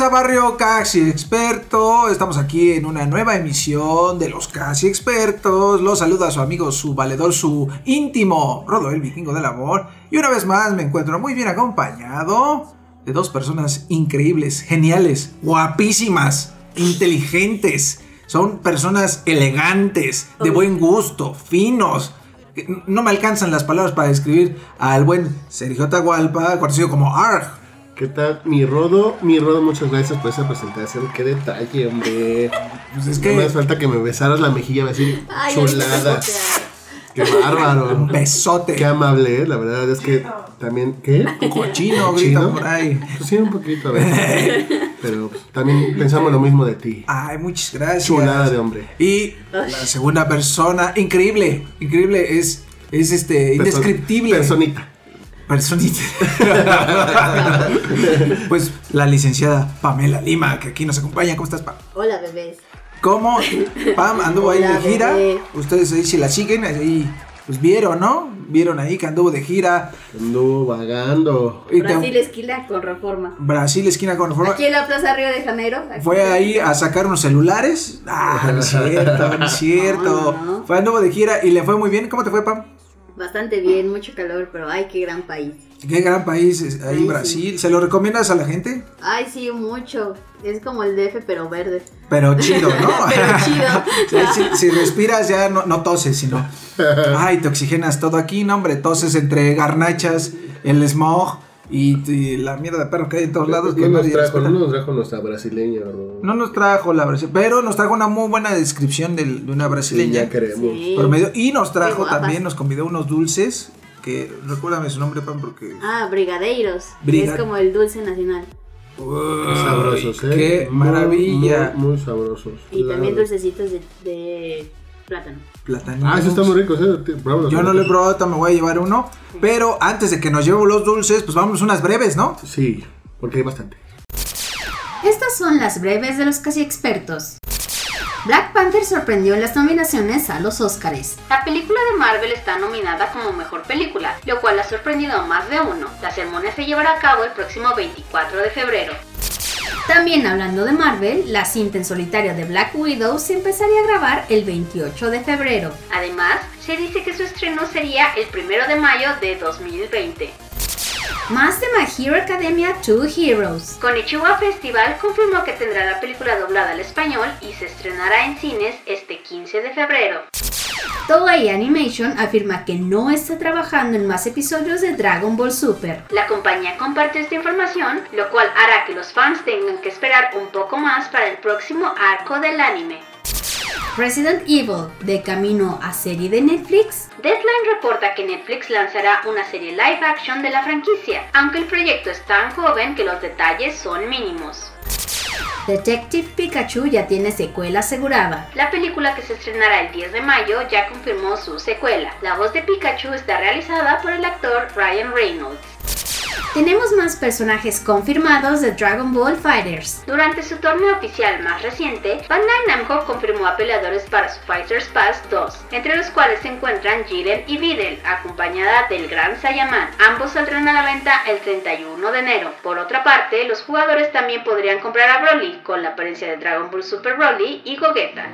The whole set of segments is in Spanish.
tranza barrio casi experto? Estamos aquí en una nueva emisión de los casi expertos. Los saluda su amigo, su valedor, su íntimo, Rodo el vikingo del amor. Y una vez más me encuentro muy bien acompañado de dos personas increíbles, geniales, guapísimas, inteligentes. Son personas elegantes, de buen gusto, finos. No me alcanzan las palabras para describir al buen Sergio Tahualpa, conocido como ARG. ¿Qué tal? Mi Rodo, mi Rodo, muchas gracias por esa presentación. Qué detalle, hombre. Pues es No que me hace falta que me besaras la mejilla, a decir chulada. Qué bárbaro. un besote. Qué amable, ¿eh? la verdad es que también. ¿Qué? Cochino, grita por ahí. Pues sí, un poquito, a ver. Pero pues, también pensamos lo mismo de ti. Ay, muchas gracias. Chulada de hombre. Y la segunda persona, increíble, increíble, es, es este, indescriptible. Personita. Personita. pues la licenciada Pamela Lima, que aquí nos acompaña. ¿Cómo estás, Pam? Hola, bebés. ¿Cómo? Pam anduvo ahí de gira. bebé. Ustedes ahí si la siguen, ahí pues vieron, ¿no? Vieron ahí que anduvo de gira. Anduvo vagando. Y te- Brasil esquina con reforma. Brasil, esquina con reforma. Aquí en la Plaza Río de Janeiro. aquí. Fue ahí a sacar unos celulares. Ah, no es cierto, no es cierto. No, no. Fue anduvo de gira y le fue muy bien. ¿Cómo te fue, Pam? Bastante bien, mucho calor, pero ay, qué gran país. Qué gran país es ahí Ay, Brasil. ¿Se lo recomiendas a la gente? Ay, sí, mucho. Es como el DF, pero verde. Pero chido, ¿no? Pero chido. Si respiras ya no, no toses, sino... Ay, te oxigenas todo aquí, no, hombre. Toses entre garnachas, el smog y, y la mierda de perro que hay en todos lados. que No nos nadie trajo, no nos trajo nuestra brasileña, Rodo. No nos trajo la brasileña, pero nos trajo una muy buena descripción de, una Sí, brasileña. ya queremos. Sí. por medio, y nos trajo también, nos convidó unos dulces, que recuérdame su nombre, Pam, porque... Ah, brigadeiros. Es como el dulce nacional. Uy, Sabrosos, ¿eh? ¡Qué maravilla! Muy, muy sabrosos. Y también dulcecitos de, de plátano. Platanitos. Ah, eso está muy rico, ¿eh? Pruébalo. Yo no lo he probado, ahorita me voy a llevar uno. Pero antes de que nos llevemos los dulces, pues vamos unas breves, ¿no? Sí, porque hay bastante. Estas son las breves de los casi expertos. Black Panther sorprendió en las nominaciones a los Oscars. La película de Marvel está nominada como mejor película, lo cual ha sorprendido a más de uno. La ceremonia se llevará a cabo el próximo 24 de febrero. También hablando de Marvel, la cinta en solitario de Black Widow se empezaría a grabar el 28 de febrero. Además, se dice que su estreno sería el 1 de mayo de 2020. Más de My Hero Academia 2 Heroes. Konichiwa Festival confirmó que tendrá la película doblada al español y se estrenará en cines este 15 de febrero. Toei Animation afirma que no está trabajando en más episodios de Dragon Ball Super. La compañía compartió esta información, lo cual hará que los fans tengan que esperar un poco más para el próximo arco del anime. Resident Evil, de camino a serie de Netflix. Deadline reporta que Netflix lanzará una serie live action de la franquicia, aunque el proyecto es tan joven que los detalles son mínimos. Detective Pikachu ya tiene secuela asegurada. La película que se estrenará el 10 de mayo ya confirmó su secuela. La voz de Pikachu está realizada por el actor Ryan Reynolds. Tenemos más personajes confirmados de Dragon Ball Fighters. Durante su torneo oficial más reciente, Bandai Namco confirmó a peleadores para su Fighters Pass 2, entre los cuales se encuentran Jiren y Videl, acompañada del Gran Saiyaman. Ambos saldrán a la venta el 31 de enero. Por otra parte, los jugadores también podrían comprar a Broly, con la apariencia de Dragon Ball Super Broly y Gogeta.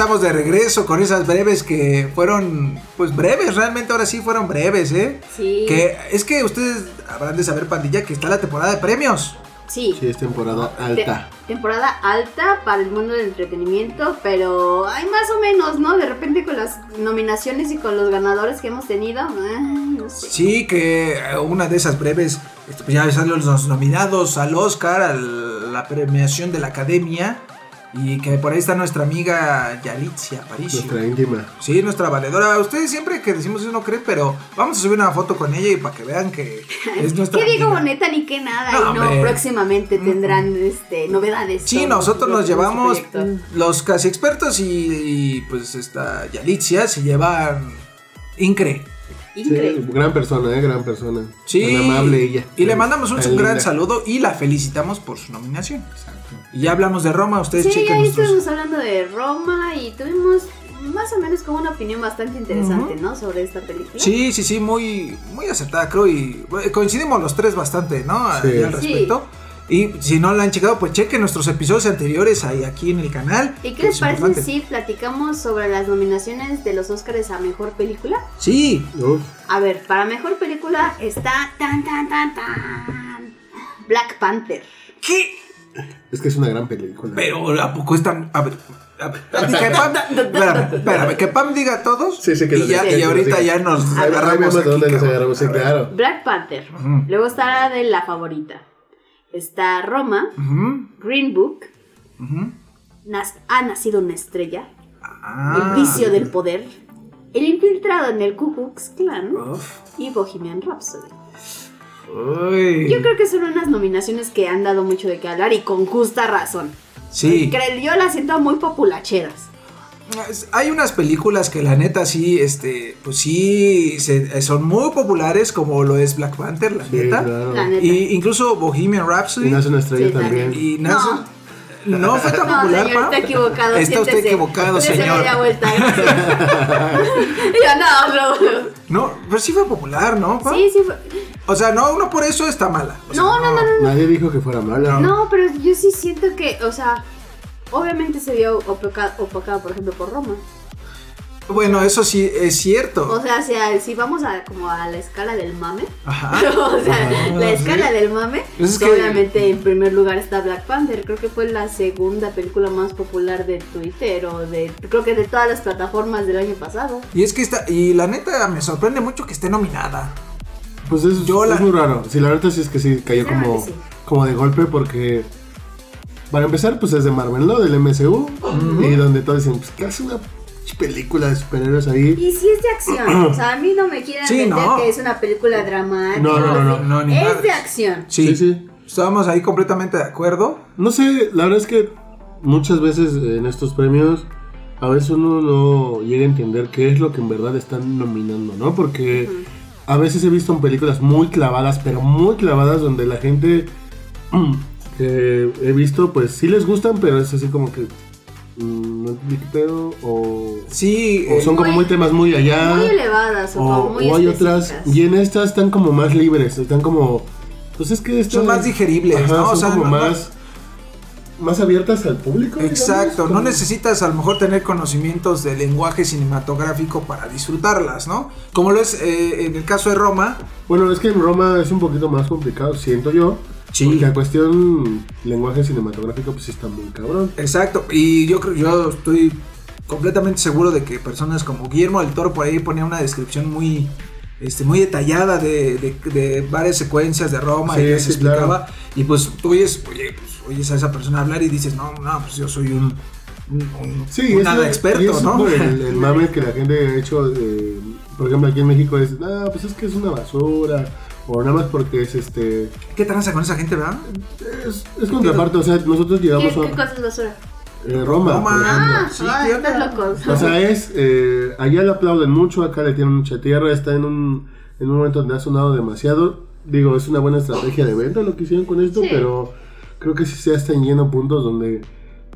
Estamos de regreso con esas breves que fueron, pues breves, realmente ahora sí fueron breves, ¿eh? Sí. Que es que ustedes habrán de saber, pandilla, que está la temporada de premios. Sí. Sí, es temporada alta. Te- temporada alta para el mundo del entretenimiento, pero hay más o menos, ¿no? De repente con las nominaciones y con los ganadores que hemos tenido, ay, no sé. Sí, que una de esas breves, este, pues ya salen los nominados al Oscar, a la premiación de la Academia. Y que por ahí está nuestra amiga Yalitza Aparicio. Nuestra íntima. Sí, nuestra valedora. Ustedes siempre que decimos eso no creen, pero vamos a subir una foto con ella y para que vean que es nuestra ¿Qué digo boneta ni qué nada? No, y no, hombre. Mm. próximamente tendrán este, novedades. Sí, nosotros nos llevamos los casi expertos y, y, pues esta Yalitza se llevan Incre. Sí, gran persona, eh, gran persona. Sí. Tan amable ella. Y le mandamos un gran linda. saludo y la felicitamos por su nominación. Y ya hablamos de Roma, ustedes Sí, chequen ahí nuestros... estuvimos hablando de Roma y tuvimos más o menos como una opinión bastante interesante, ¿no? Sobre esta película. Sí, sí, sí, muy, muy acertada, creo, y bueno, coincidimos los tres bastante, ¿no? Sí. Al Sí. Y si no la han checado, pues chequen nuestros episodios anteriores ahí aquí en el canal. ¿Y qué les es parece importante. si platicamos sobre las nominaciones de los Oscars a Mejor Película? Sí, Uf, A ver, para Mejor Película está tan tan tan tan Black Panther. ¿qué? es que es una gran película. Pero ¿a poco están...? A ver, a ver, que Pam, espérame, espérame, que Pam diga todos Sí, sí, que y, lo ya, diga, y ahorita ya nos agarramos aquí, dónde nos agarramos, A claro. Black Panther. Luego está la de La Favorita. Está Roma, Ujú, Green Book. Nas- Ha nacido una estrella, Ah. El vicio del poder, El infiltrado en el Ku Klux Klan Uf. y Bohemian Rhapsody. Uy. Yo creo que son unas nominaciones que han dado mucho de qué hablar y con justa razón. Sí. Yo las siento muy populacheras. Hay unas películas que la neta sí, este, pues sí, se- son muy populares como lo es Black Panther, la Sí, neta. claro. La neta. Y incluso Bohemian Rhapsody. Y nace una estrella Sí, también. Y nace- no. fue tan No, popular, señor, está equivocado. Está usted equivocado, señor. media vuelta. Yo no, no. No, pero sí fue popular, ¿no? Pam? Sí, sí. fue- O sea, no, no por eso está mala. O sea, No, no, no, no. Nadie dijo que fuera mala. No, pero yo sí siento que, o sea, obviamente se vio opaca- opacado, por ejemplo, por Roma. Bueno, eso sí es cierto. O sea, si, a- si vamos a como a la escala del mame, Ajá. o sea, Ajá, la sí. escala del mame, Pues es pues, que- obviamente en primer lugar está Black Panther. Creo que fue la segunda película más popular de Twitter o de, creo que de todas las plataformas del año pasado. Y es que está, y la neta me sorprende mucho que esté nominada. Pues es, Yo la- es muy raro. Sí, la verdad sí es que sí cayó como, sí. como de golpe porque. Para empezar, pues es de Marvel, ¿no? Del MCU. Y donde todos dicen, pues, ¿qué hace una película de superhéroes ahí? Y si es de acción, o sea, a mí no me quieren Sí, vender no. que es una película dramática. No, no, no, no, ni es madres. de acción. Sí, Sí, sí. Estábamos ahí completamente de acuerdo. No sé, la verdad es que muchas veces en estos premios a veces uno no llega a entender qué es lo que en verdad están nominando, ¿no? Porque a veces he visto en películas muy clavadas, pero muy clavadas, donde la gente que he visto, pues sí les gustan, pero es así como que mm, no entendí pedo, o, Sí, o eh, son como Muy- muy temas muy allá. Muy elevadas o, o, como muy o hay otras, y en estas están como más libres, están como, pues es que son más digeribles, Ajá, ¿no? O son sea, como no- no- más, más abiertas al público. digamos, Exacto, no necesitas a lo mejor tener conocimientos de lenguaje cinematográfico para disfrutarlas, ¿no? Como lo es eh, en el caso de Roma. Bueno, es que en Roma es un poquito más complicado, siento yo. Sí. Porque la cuestión lenguaje cinematográfico pues está muy cabrón. Exacto, y yo creo, yo estoy completamente seguro de que personas como Guillermo del Toro por ahí ponía una descripción muy, este, muy detallada de, de- de varias secuencias de Roma Sí, y les sí, explicaba. Y pues tú oyes, oye, pues, oyes a esa persona hablar y dices, no, no, pues yo soy un, un, un- Sí, un es nada experto, y es ¿no? por el, el mame que la gente ha hecho, eh, por ejemplo aquí en México es, ah, pues es que es una basura. O nada más porque es este. ¿Qué tranza con esa gente, verdad? Es, es contraparte, o sea, nosotros ¿Qué, llegamos qué a cosa es basura? eh, Roma. Roma. por ejemplo. Ah, sí, ay, ¿qué locos. O sea, es. eh, allá le aplauden mucho, acá le tienen mucha tierra, está en un, en un momento donde ha sonado demasiado. Digo, es una buena estrategia de venta lo que hicieron con esto, Sí. pero creo que sí se están yendo puntos donde.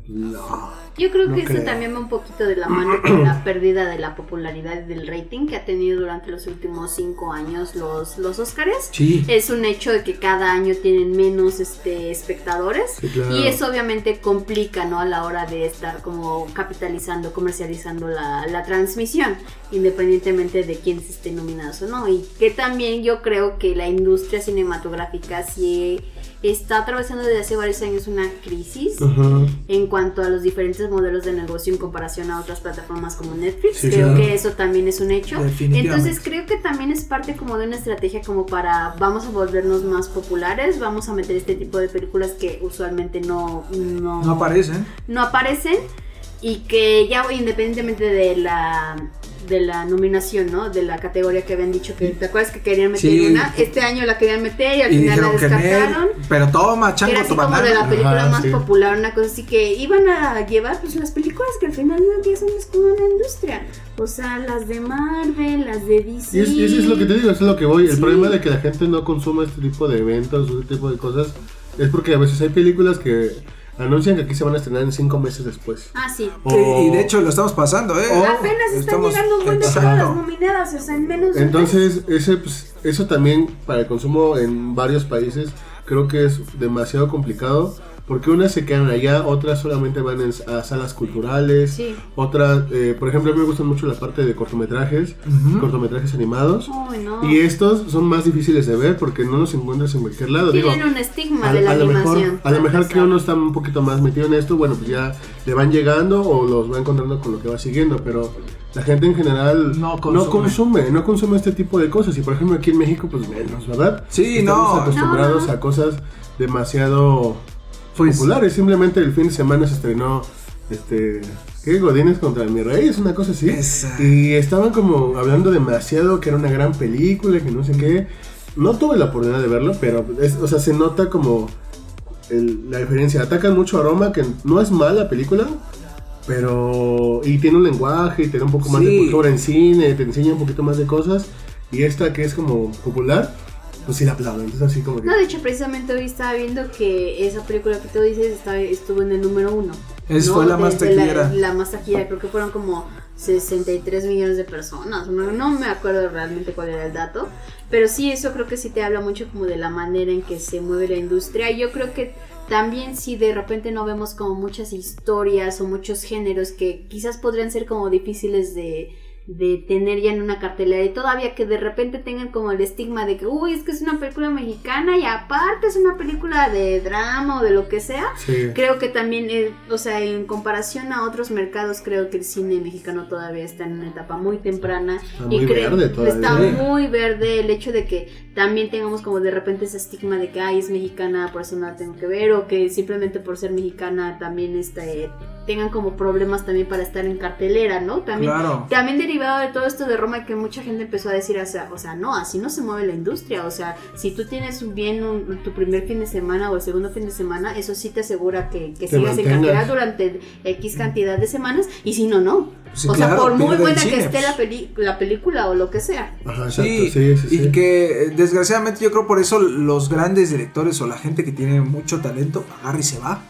No. Yo creo No que eso también va un poquito de la mano con la pérdida de la popularidad del rating que ha tenido durante los últimos cinco años los, los Óscares. Sí. Es un hecho de que cada año tienen menos este, espectadores Sí, claro. y eso obviamente complica ¿no? a la hora de estar como capitalizando, comercializando la, la transmisión, independientemente de quién se esté nominados o no. Y que también yo creo que la industria cinematográfica sí está atravesando desde hace varios años una crisis en cuanto a los diferentes modelos de negocio en comparación a otras plataformas como Netflix. Sí, creo claro. que eso también es un hecho. Entonces creo que también es parte como de una estrategia como para vamos a volvernos más populares, vamos a meter este tipo de películas que usualmente no, no, No aparecen. no aparecen y que ya independientemente de la de la nominación, ¿no? De la categoría que habían dicho que, ¿te acuerdas que querían meter Sí. una? Este año la querían meter y al Y final la descartaron. Pero toma, Que chango era así tu como de la banana. película Ajá, más sí. popular, una cosa así que iban a llevar pues las películas que al final del día son las como una industria. O sea, las de Marvel, las de DC. Y, es- y eso es lo que te digo, eso es lo que voy. El Sí. problema de que la gente no consuma este tipo de eventos, este tipo de cosas, es porque a veces hay películas que anuncian que aquí se van a estrenar en cinco meses después. Ah, sí. O- y de hecho lo estamos pasando, ¿eh? O- Apenas están estamos- llegando un buen de todas las nominadas, o sea, en menos de Entonces, ese, pues, eso también para el consumo en varios países creo que es demasiado complicado. Porque unas se quedan allá, otras solamente van en- a salas culturales, Sí. otras, eh, por ejemplo, a mí me gusta mucho la parte de cortometrajes, cortometrajes animados. Ay, no. Y estos son más difíciles de ver porque no los encuentras en cualquier lado. Digo, Tienen un estigma a, de la a lo mejor, animación. a lo mejor que uno está un poquito más metido en esto, bueno, pues ya le van llegando o los va encontrando con lo que va siguiendo, pero la gente en general No no consume. consume, no consume, este tipo de cosas. Y por ejemplo aquí en México, pues menos, ¿verdad? Sí, Estamos no. acostumbrados No, no. a cosas demasiado Pues- populares. Simplemente el fin de semana se estrenó este. ¿Qué? Godines contra mi rey, es una cosa así. Esa. Y estaban como hablando demasiado que era una gran película, que no sé qué. No tuve la oportunidad de verlo, pero es- o sea, se nota como el- la diferencia. Atacan mucho a Roma, que no es mala película, pero. Y tiene un lenguaje, y tiene un poco más de cultura en cine, te enseña un poquito más de cosas. Y esta que es como popular, pues sí la aplaudo. Entonces, así como que. No, de hecho, precisamente hoy estaba viendo que esa película que tú dices estaba- estuvo en el número uno. Es- ¿no? fue la más la- taquillera. La, más taquillera, creo que fueron como 63 millones de personas. No, no me acuerdo realmente cuál era el dato. Pero sí, eso creo que sí te habla mucho como de la manera en que se mueve la industria. Y yo creo que también si de repente no vemos como muchas historias o muchos géneros que quizás podrían ser como difíciles de, de tener ya en una cartelera y todavía que de repente tengan como el estigma de que, uy, es que es una película mexicana y aparte es una película de drama o de lo que sea. Sí. Creo que también, eh, o sea, en comparación a otros mercados, creo que el cine mexicano todavía está en una etapa muy temprana. Está y muy creo- verde todavía. Está muy verde el hecho de que también tengamos como de repente ese estigma de que, ay, es mexicana, por eso no la tengo que ver, o que simplemente por ser mexicana también este, tengan como problemas también para estar en cartelera, ¿no? También, Claro. también derivado de todo esto de Roma que mucha gente empezó a decir, o sea, o sea, no, así no se mueve la industria, o sea, si tú tienes un bien un- tu primer fin de semana o el segundo fin de semana, eso sí te asegura que, que Te sigas en cartelera durante X cantidad de semanas, y si no, no. Sí, o sea, por muy buena que cine, esté pues. la, peli- la película o lo que sea. Ajá, exacto. Sí, Sí, sí, sí. y que eh, desgraciadamente yo creo por eso los grandes directores o la gente que tiene mucho talento agarra y se va.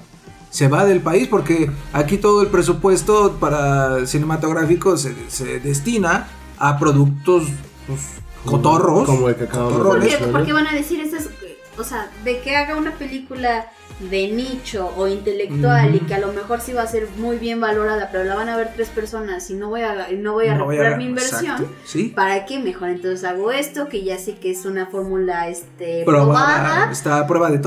Se va del país porque aquí todo el presupuesto para cinematográfico se, se destina a productos pues, cotorros. Como el que acabamos de mencionar. porque van a decir estas, o sea, de que haga una película de nicho o intelectual y que a lo mejor sí va a ser muy bien valorada, pero la van a ver tres personas y no voy a, no voy a No voy recuperar a- mi inversión. Sí. ¿Para qué? Mejor entonces hago esto, que ya sé que es una fórmula este, Probada, probada. está a prueba de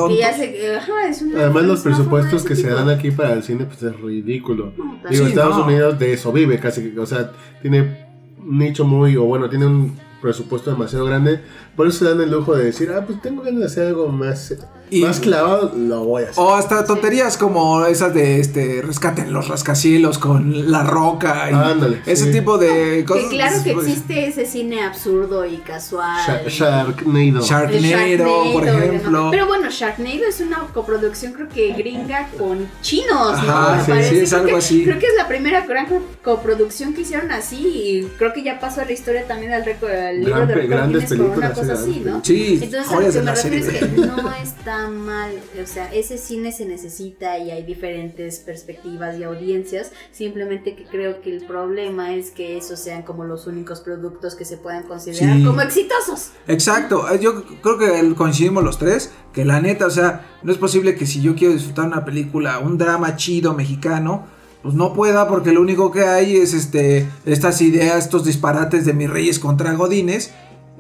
una, Además los presupuestos que se dan aquí para el cine pues es ridículo. No, Digo, también. Sí, Estados no. Unidos de eso vive casi, que- o sea, tiene un nicho muy, o bueno, tiene un presupuesto demasiado grande, por eso se dan el lujo de decir, ah, pues tengo ganas de hacer algo más, Y- más clavado, lo voy a hacer. O hasta tonterías como esas de este rescaten los rascacielos con la roca y Ándale, ese sí. tipo de cosas. Que claro que pues, existe ese cine absurdo y casual. Sharknado. El Sharknado, por Sharknado, ejemplo. ¿no? Pero bueno, Sharknado es una coproducción creo que gringa con chinos, ¿no? Ajá, Me sí, parece. sí, es Creo algo que- así. Creo que es la primera gran co- coproducción que hicieron así y creo que ya pasó a la historia también al, récord- al libro Gran de grandes Guinness con una películas, cosa sí, así, ¿no? Sí, Entonces a lo que me refiero es que no está mal, o sea, ese cine se necesita y hay diferentes perspectivas y audiencias, simplemente que creo que el problema es que esos sean como los únicos productos que se puedan considerar Sí. como exitosos. Exacto, eh, yo creo que coincidimos los tres, que la neta, o sea, no es posible que si yo quiero disfrutar una película, un drama chido mexicano, pues no pueda porque lo único que hay es este estas ideas, estos disparates de mis reyes contra godines.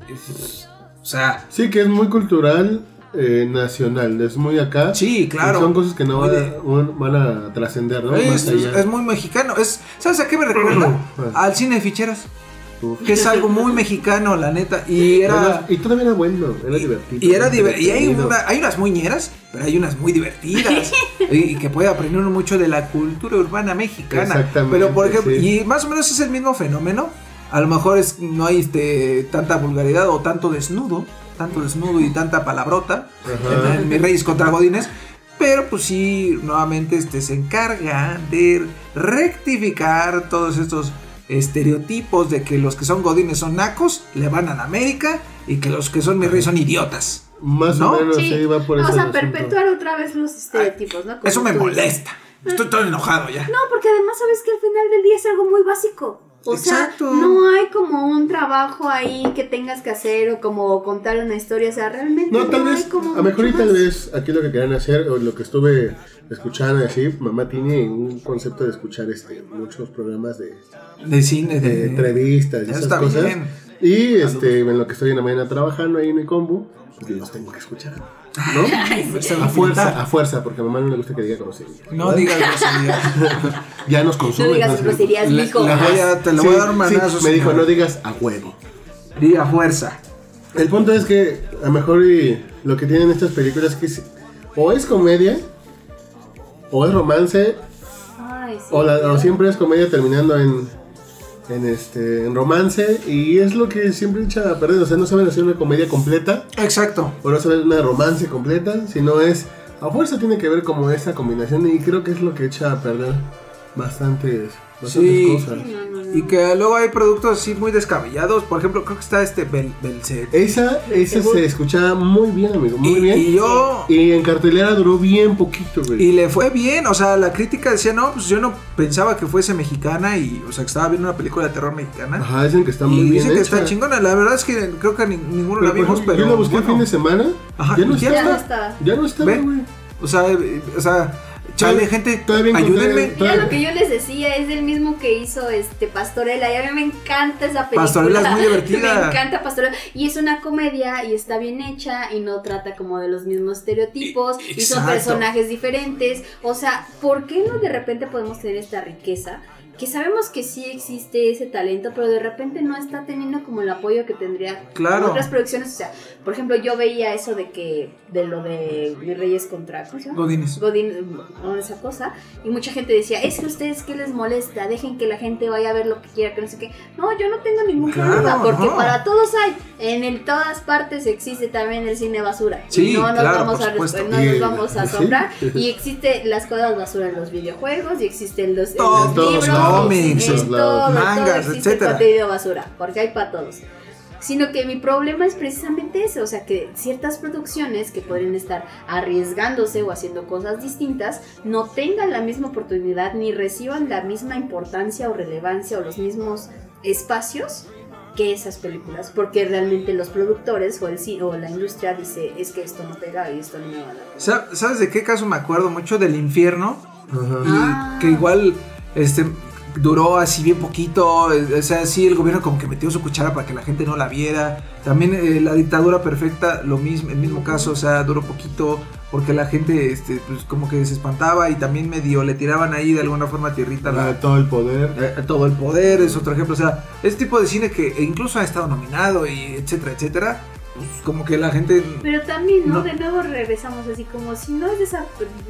Es- O sea, Sí, que es muy cultural eh, nacional, es muy acá. sí, claro. Son cosas que no van de- a, un- van a trascender, ¿no? es, Más allá. es muy mexicano. Es, ¿Sabes a qué me recuerda? Al cine de ficheras. Uf. Que es algo muy mexicano, la neta. Y era. Y todavía era bueno, era divertido. Y era diver- y hay, una- hay unas muy ñeras, pero hay unas muy divertidas. y que puede aprender uno mucho de la cultura urbana mexicana. Exactamente, Pero por ejemplo, sí. y más o menos es el mismo fenómeno A lo mejor es, no hay este, tanta vulgaridad o tanto desnudo, tanto desnudo y tanta palabrota Ajá. en, en Mis Reyes contra Godines. Pero pues sí, nuevamente este, se encarga de rectificar todos estos estereotipos de que los que son Godines son nacos, le van a la América y que los que son Mis Reyes son idiotas. Más ¿No? o menos Sí. va por Vamos ese a asunto. perpetuar otra vez los estereotipos, ¿no? Como Eso me dices. molesta. Estoy todo enojado ya. No, porque además sabes que al final del día es algo muy básico. O Exacto. sea, no hay como un trabajo ahí que tengas que hacer o como contar una historia. O sea, realmente No, tal hay vez, como a mejor y tal vez aquí lo que querían hacer, o lo que estuve escuchando así, mamá tiene un concepto de escuchar este muchos programas de, De cine, de de entrevistas y esas está cosas. bien. Y este, en lo que estoy en la mañana trabajando ahí en mi combo, pues los tengo que escuchar. ¿No? A fuerza, a fuerza, porque a mamá no le gusta que diga grosería. No digas groserías. Ya nos consume. No digas groserías, mijo. voy a- te lo Sí, voy a dar sí, me dijo, no digas a huevo. Diga fuerza. El punto es que a lo mejor y lo que tienen estas películas es que es- o es comedia, o es romance, Ay, sí. o, la- o siempre es comedia terminando en, en, este, en romance, y es lo que siempre echa a perder. O sea, no saben hacer una comedia completa, Exacto. o no saben una romance completa, sino es, a fuerza tiene que ver como esa combinación, y creo que es lo que echa a perder bastantes, bastantes Sí. cosas. No, no, no. Y que luego hay productos así muy descabellados. Por ejemplo, creo que está este Bel Belcet. Esa, esa se escuchaba muy bien, amigo, muy y, bien. y yo. Y en cartelera duró bien poquito, güey. Y le fue bien, o sea, la crítica decía, no, pues yo no pensaba que fuese mexicana y, o sea, que estaba viendo una película de terror mexicana. Ajá, dicen que está y muy bien dicen que está chingona. La verdad es que creo que ni- ninguno Pero, la vimos, pero. yo la busqué el fin de semana. Ajá, ya no y ya está. Ya no está. Ya no está, Ve. güey. O sea, eh, o sea, chale, gente, ayúdenme. Mira lo que yo les decía, es el mismo que hizo este Pastorela y a mí me encanta esa película. Pastorela es muy divertida. Me encanta Pastorela y es una comedia y está bien hecha y no trata como de los mismos estereotipos y son personajes diferentes. O sea, ¿por qué no de repente podemos tener esta riqueza? Que sabemos que sí existe ese talento, pero de repente no está teniendo como el apoyo que tendría Claro. otras producciones. O sea, por ejemplo, yo veía eso de que, de lo de Mis Reyes contra, ¿cómo se llama? Godines. Godín, o esa cosa, y mucha gente decía, es que ustedes qué les molesta, dejen que la gente vaya a ver lo que quiera, que no sé qué. No, yo no tengo ningún Claro, problema, porque no. para todos hay, en el, todas partes existe también el cine basura. Sí, y no nos claro, vamos a, no nos vamos a sí. asombrar. Y existe las cosas basura en los videojuegos, y existen los, en libros, cómics, todo mangas, existe etcétera. contenido basura, porque hay para todos. Sino que mi problema es precisamente ese, o sea que ciertas producciones que podrían estar arriesgándose o haciendo cosas distintas no tengan la misma oportunidad ni reciban la misma importancia o relevancia o los mismos espacios que esas películas, porque realmente los productores o, el, o la industria dice es que esto no pega y esto no me va a dar. Sa- ¿Sabes de qué caso me acuerdo mucho? Del infierno. Ajá. Y Ah. que igual este duró así bien poquito, eh, o sea, sí el gobierno como que metió su cuchara para que la gente no la viera. También eh, la dictadura perfecta, lo mismo, el mismo caso, o sea, duró poquito porque la gente este pues como que se espantaba y también medio le tiraban ahí de alguna forma tierrita la, Ah, todo el poder. eh, todo el poder es otro ejemplo, o sea, este tipo de cine que incluso ha estado nominado y etcétera, etcétera, pues como que la gente Pero también, ¿no? No. De nuevo regresamos así como si no es de esa,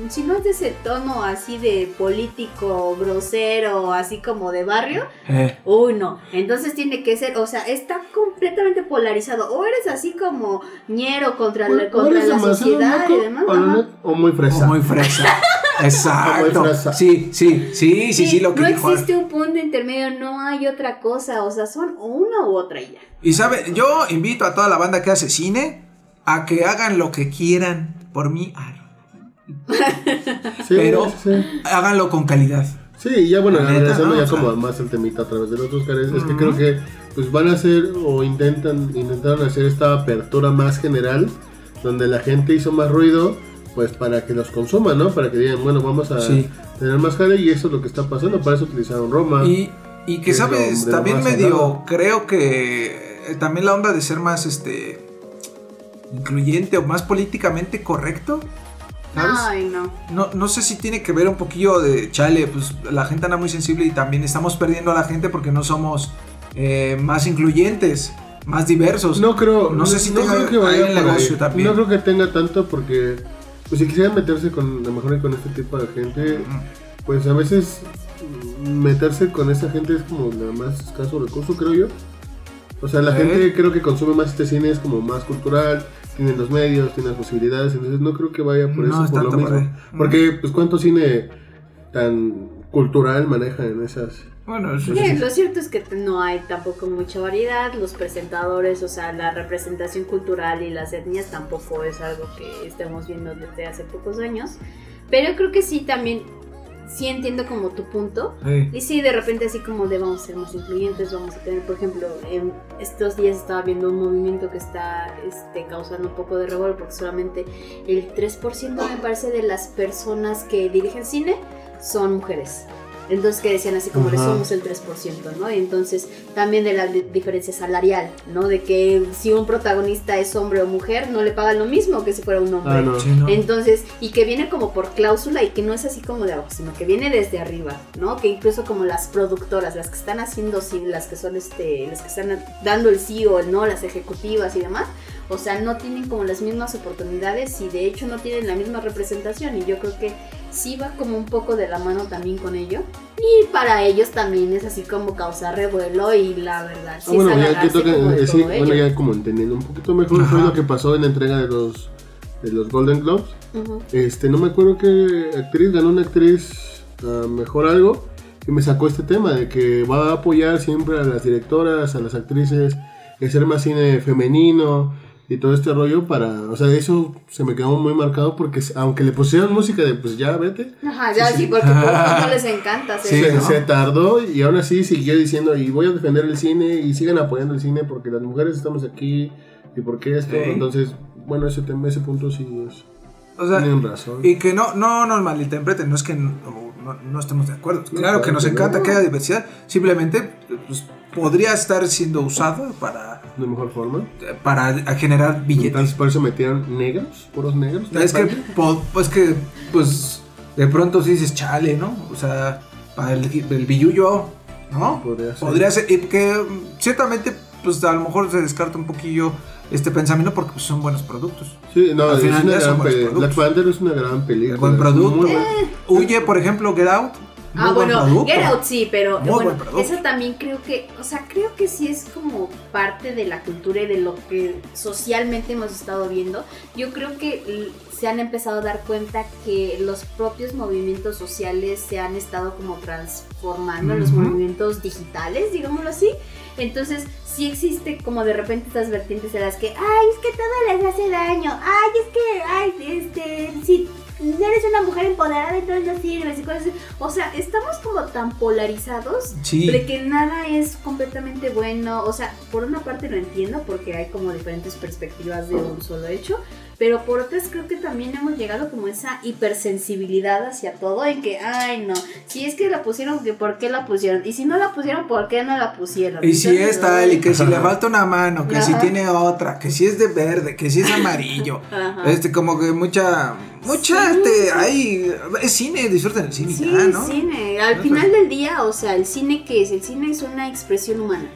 si no es de ese tono así de político, grosero, así como de barrio, eh, uy no. Entonces tiene que ser, o sea, está completamente polarizado. O eres así como ñero contra la, O contra eres la sociedad loco, y demás. o, no- o muy fresa. o muy fresa. Exacto. Sí, sí, sí, sí, sí, lo que no dijo. existe un punto intermedio, no hay otra cosa, o sea, son una u otra y ya. Y sabe, yo invito a toda la banda que hace cine a que hagan lo que quieran por mí, Sí, pero- sí. háganlo con calidad. Sí, ya bueno, ya como más el temita a través de los Oscars, es que creo que pues van a hacer o intentan intentaron hacer esta apertura más general donde la gente hizo más ruido pues para que los consuman, ¿no? Para que digan, bueno, vamos a Sí. tener más jale y eso es lo que está pasando, para eso utilizaron Roma. Y, y que sabes, lo también medio, creo que eh, también la onda de ser más, este, incluyente o más políticamente correcto. ¿Sabes? Ay, no. No, no sé si tiene que ver un poquillo de chale, pues la gente anda muy sensible y también estamos perdiendo a la gente porque no somos eh, más incluyentes, más diversos. No creo, No sé si tenga creo que vaya el negocio también. No creo que tenga tanto porque pues si quisieran meterse con a lo mejor con este tipo de gente pues a veces mm, meterse con esa gente es como la más escaso recurso, creo yo. O sea, la gente creo que consume más este cine, es como más cultural, tienen los medios, tienen las posibilidades, entonces no creo que vaya por eso, es por lo por mismo. Porque, pues, ¿cuánto cine tan cultural manejan en esas? Bueno, eso Sí, sí. lo cierto es que no hay tampoco mucha variedad, los presentadores, o sea, la representación cultural y las etnias tampoco es algo que estemos viendo desde hace pocos años, pero creo que sí también, sí entiendo como tu punto, Sí. y sí, de repente así como de vamos a ser más incluyentes, vamos a tener, por ejemplo, en estos días estaba viendo un movimiento que está este, causando un poco de revuelo porque solamente el 3% me parece de las personas que dirigen cine son mujeres. Entonces que decían así como Ajá. somos el 3%, ¿no? Y entonces también de la di- diferencia salarial, ¿no? De que si un protagonista es hombre o mujer, no le pagan lo mismo que si fuera un hombre. Ah, no. Sí, ¿no? Entonces, y que viene como por cláusula y que no es así como de abajo, sino que viene desde arriba, ¿no? Que incluso como las productoras, las que están haciendo sí, las que son este, las que están dando el sí o el no, las ejecutivas y demás, o sea, no tienen como las mismas oportunidades y de hecho no tienen la misma representación y yo creo que sí va como un poco de la mano también con ello. Y para ellos también es así como causar revuelo y la verdad sí Ah, bueno, es ya que agarrarse toca, como de eh, sí, bueno, ya como entendiendo un poquito mejor fue lo que pasó en la entrega de los de los Golden Globes. Este, no me acuerdo qué actriz ganó una actriz a mejor algo y me sacó este tema de que va a apoyar siempre a las directoras, a las actrices, hacer más cine femenino y todo este rollo para, o sea, eso se me quedó muy marcado porque aunque le pusieron música de pues ya vete, Ajá, ya sí, porque por no les encanta Sí, se, ¿no? se tardó y aún así siguió diciendo y voy a defender el cine y sigan apoyando el cine porque las mujeres estamos aquí y porque esto, Sí. entonces, bueno, ese tema, ese punto sí es, O sea, tienen razón. y que no, no nos malinterpreten, no es que no, no- no estemos de acuerdo. No, Claro que nos que encanta no. que haya diversidad, simplemente pues, podría estar siendo usada para, de mejor forma. para generar billetes. Entonces por eso metieron negros, puros negros. Es que, po- pues que, pues, de pronto sí dices, chale, ¿no? O sea, para el, el billullo, ¿no? Podría ser. Podría ser, y que ciertamente, pues a lo mejor se descarta un poquillo este pensamiento porque pues, son buenos productos. Sí, no, Al es final una ya son gran buenos pe- productos. Black Panther es una gran película. El buen es producto. muy buena. Huye, por ejemplo, Get Out. Ah, bueno, producto. Get Out sí, pero Muy bueno, eso también creo que, o sea, creo que sí es como parte de la cultura y de lo que socialmente hemos estado viendo. Yo creo que se han empezado a dar cuenta que los propios movimientos sociales se han estado como transformando en los movimientos digitales, digámoslo así. Entonces, sí existe como de repente estas vertientes en las que, ay, es que todo les hace daño, ay, es que, ay, este, si eres una mujer empoderada, entonces no sirves y cosas así. O sea, estamos como tan polarizados Sí. de que nada es completamente bueno. O sea, por una parte lo entiendo porque hay como diferentes perspectivas de un solo hecho. Pero por otras creo que también hemos llegado como esa hipersensibilidad hacia todo en que, ay no, si es que la pusieron, ¿por qué la pusieron? Y si no la pusieron, ¿por qué no la pusieron? Y si es tal, y que si le falta una mano, que si tiene otra, que si es de verde, que si es amarillo. Ajá. Este, como que mucha, mucha, Sí. este, hay, es cine, disfruten el cine, Sí, ya, ¿no? cine. Al No, final del día, o sea, el cine que es, el cine es una expresión humana.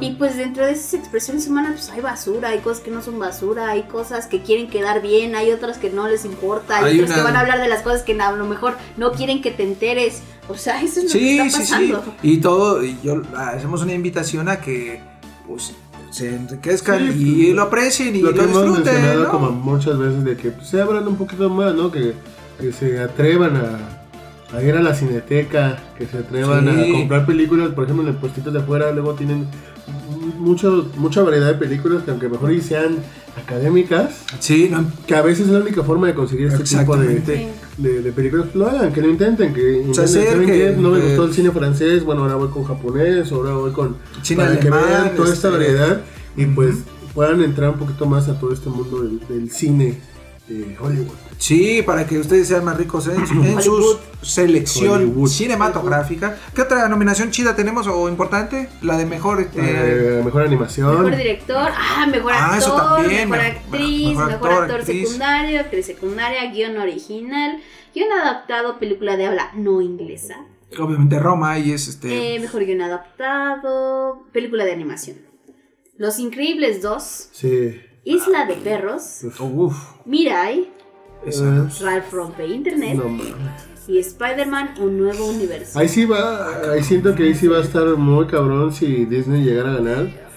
Y pues dentro de esas expresiones humanas, pues hay basura, hay cosas que no son basura, hay cosas que quieren quedar bien, hay otras que no les importa, hay, Hay otras una- que van a hablar de las cosas que a lo mejor no quieren que te enteres. O sea, eso es lo que Sí, está sí, sí. pasando. Y todo, y yo hacemos una invitación a que pues se enriquezcan Sí, y lo aprecien y lo lo, que hemos disfruten, mencionado ¿no? como muchas veces de que pues, se abran un poquito más, ¿no? Que, que se atrevan a, a ir a la cineteca, que se atrevan Sí. a comprar películas, por ejemplo en el puestito de afuera luego tienen mucho, mucha variedad de películas que aunque mejor y sean académicas, Sí, no, que a veces es la única forma de conseguir este tipo de, Exactamente. de, de películas, lo hagan, que lo intenten, que intenten, no me gustó el cine francés, bueno ahora voy con japonés, ahora voy con Cine para que vean toda esta este, variedad y pues puedan entrar un poquito más a todo este mundo del, del cine de Hollywood. Sí, para que ustedes sean más ricos en, su- en su selección Hollywood. cinematográfica. ¿Qué otra nominación chida tenemos o importante? La de mejor este, Eh, mejor animación. Mejor director, ah, mejor Ah, eso actor, también, mejor mejor- actriz, mejor mejor, actor, actor actriz. secundario, actriz secundaria, guion original, guion adaptado, película de habla no inglesa, obviamente Roma y es este eh, mejor guion adaptado, película de animación. Los Increíbles 2, Sí. Isla de Perros, uf, Mirai, Exacto. Ralph rompe Internet No, y Spider-Man un nuevo universo. Ahí sí va, ahí siento que ahí sí va a estar muy cabrón si Disney llegara a ganar.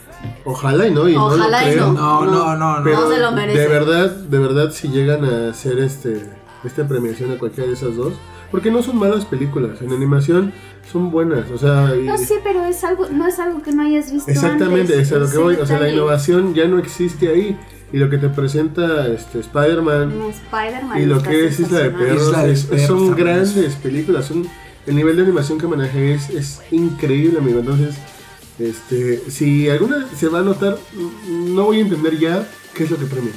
Ojalá y no, y Ojalá no lo y creo. No, no, no, no. Pero No se lo merece. de verdad, de verdad, si llegan a hacer este esta premiación a cualquiera de esas dos, porque no son malas películas, en animación son buenas, o sea, y- No sé, pero es algo, no es algo que no hayas visto exactamente, antes. es a lo que voy, o sea, la innovación ya no existe ahí y lo que te presenta este Spider-Man Spider-Man y lo que es Isla de. Perros, Isla de es- Perros son grandes películas, son el nivel de animación que maneja es, es increíble, amigo. Entonces, este, si alguna se va a notar, mm, no voy a entender ya qué es lo que premia.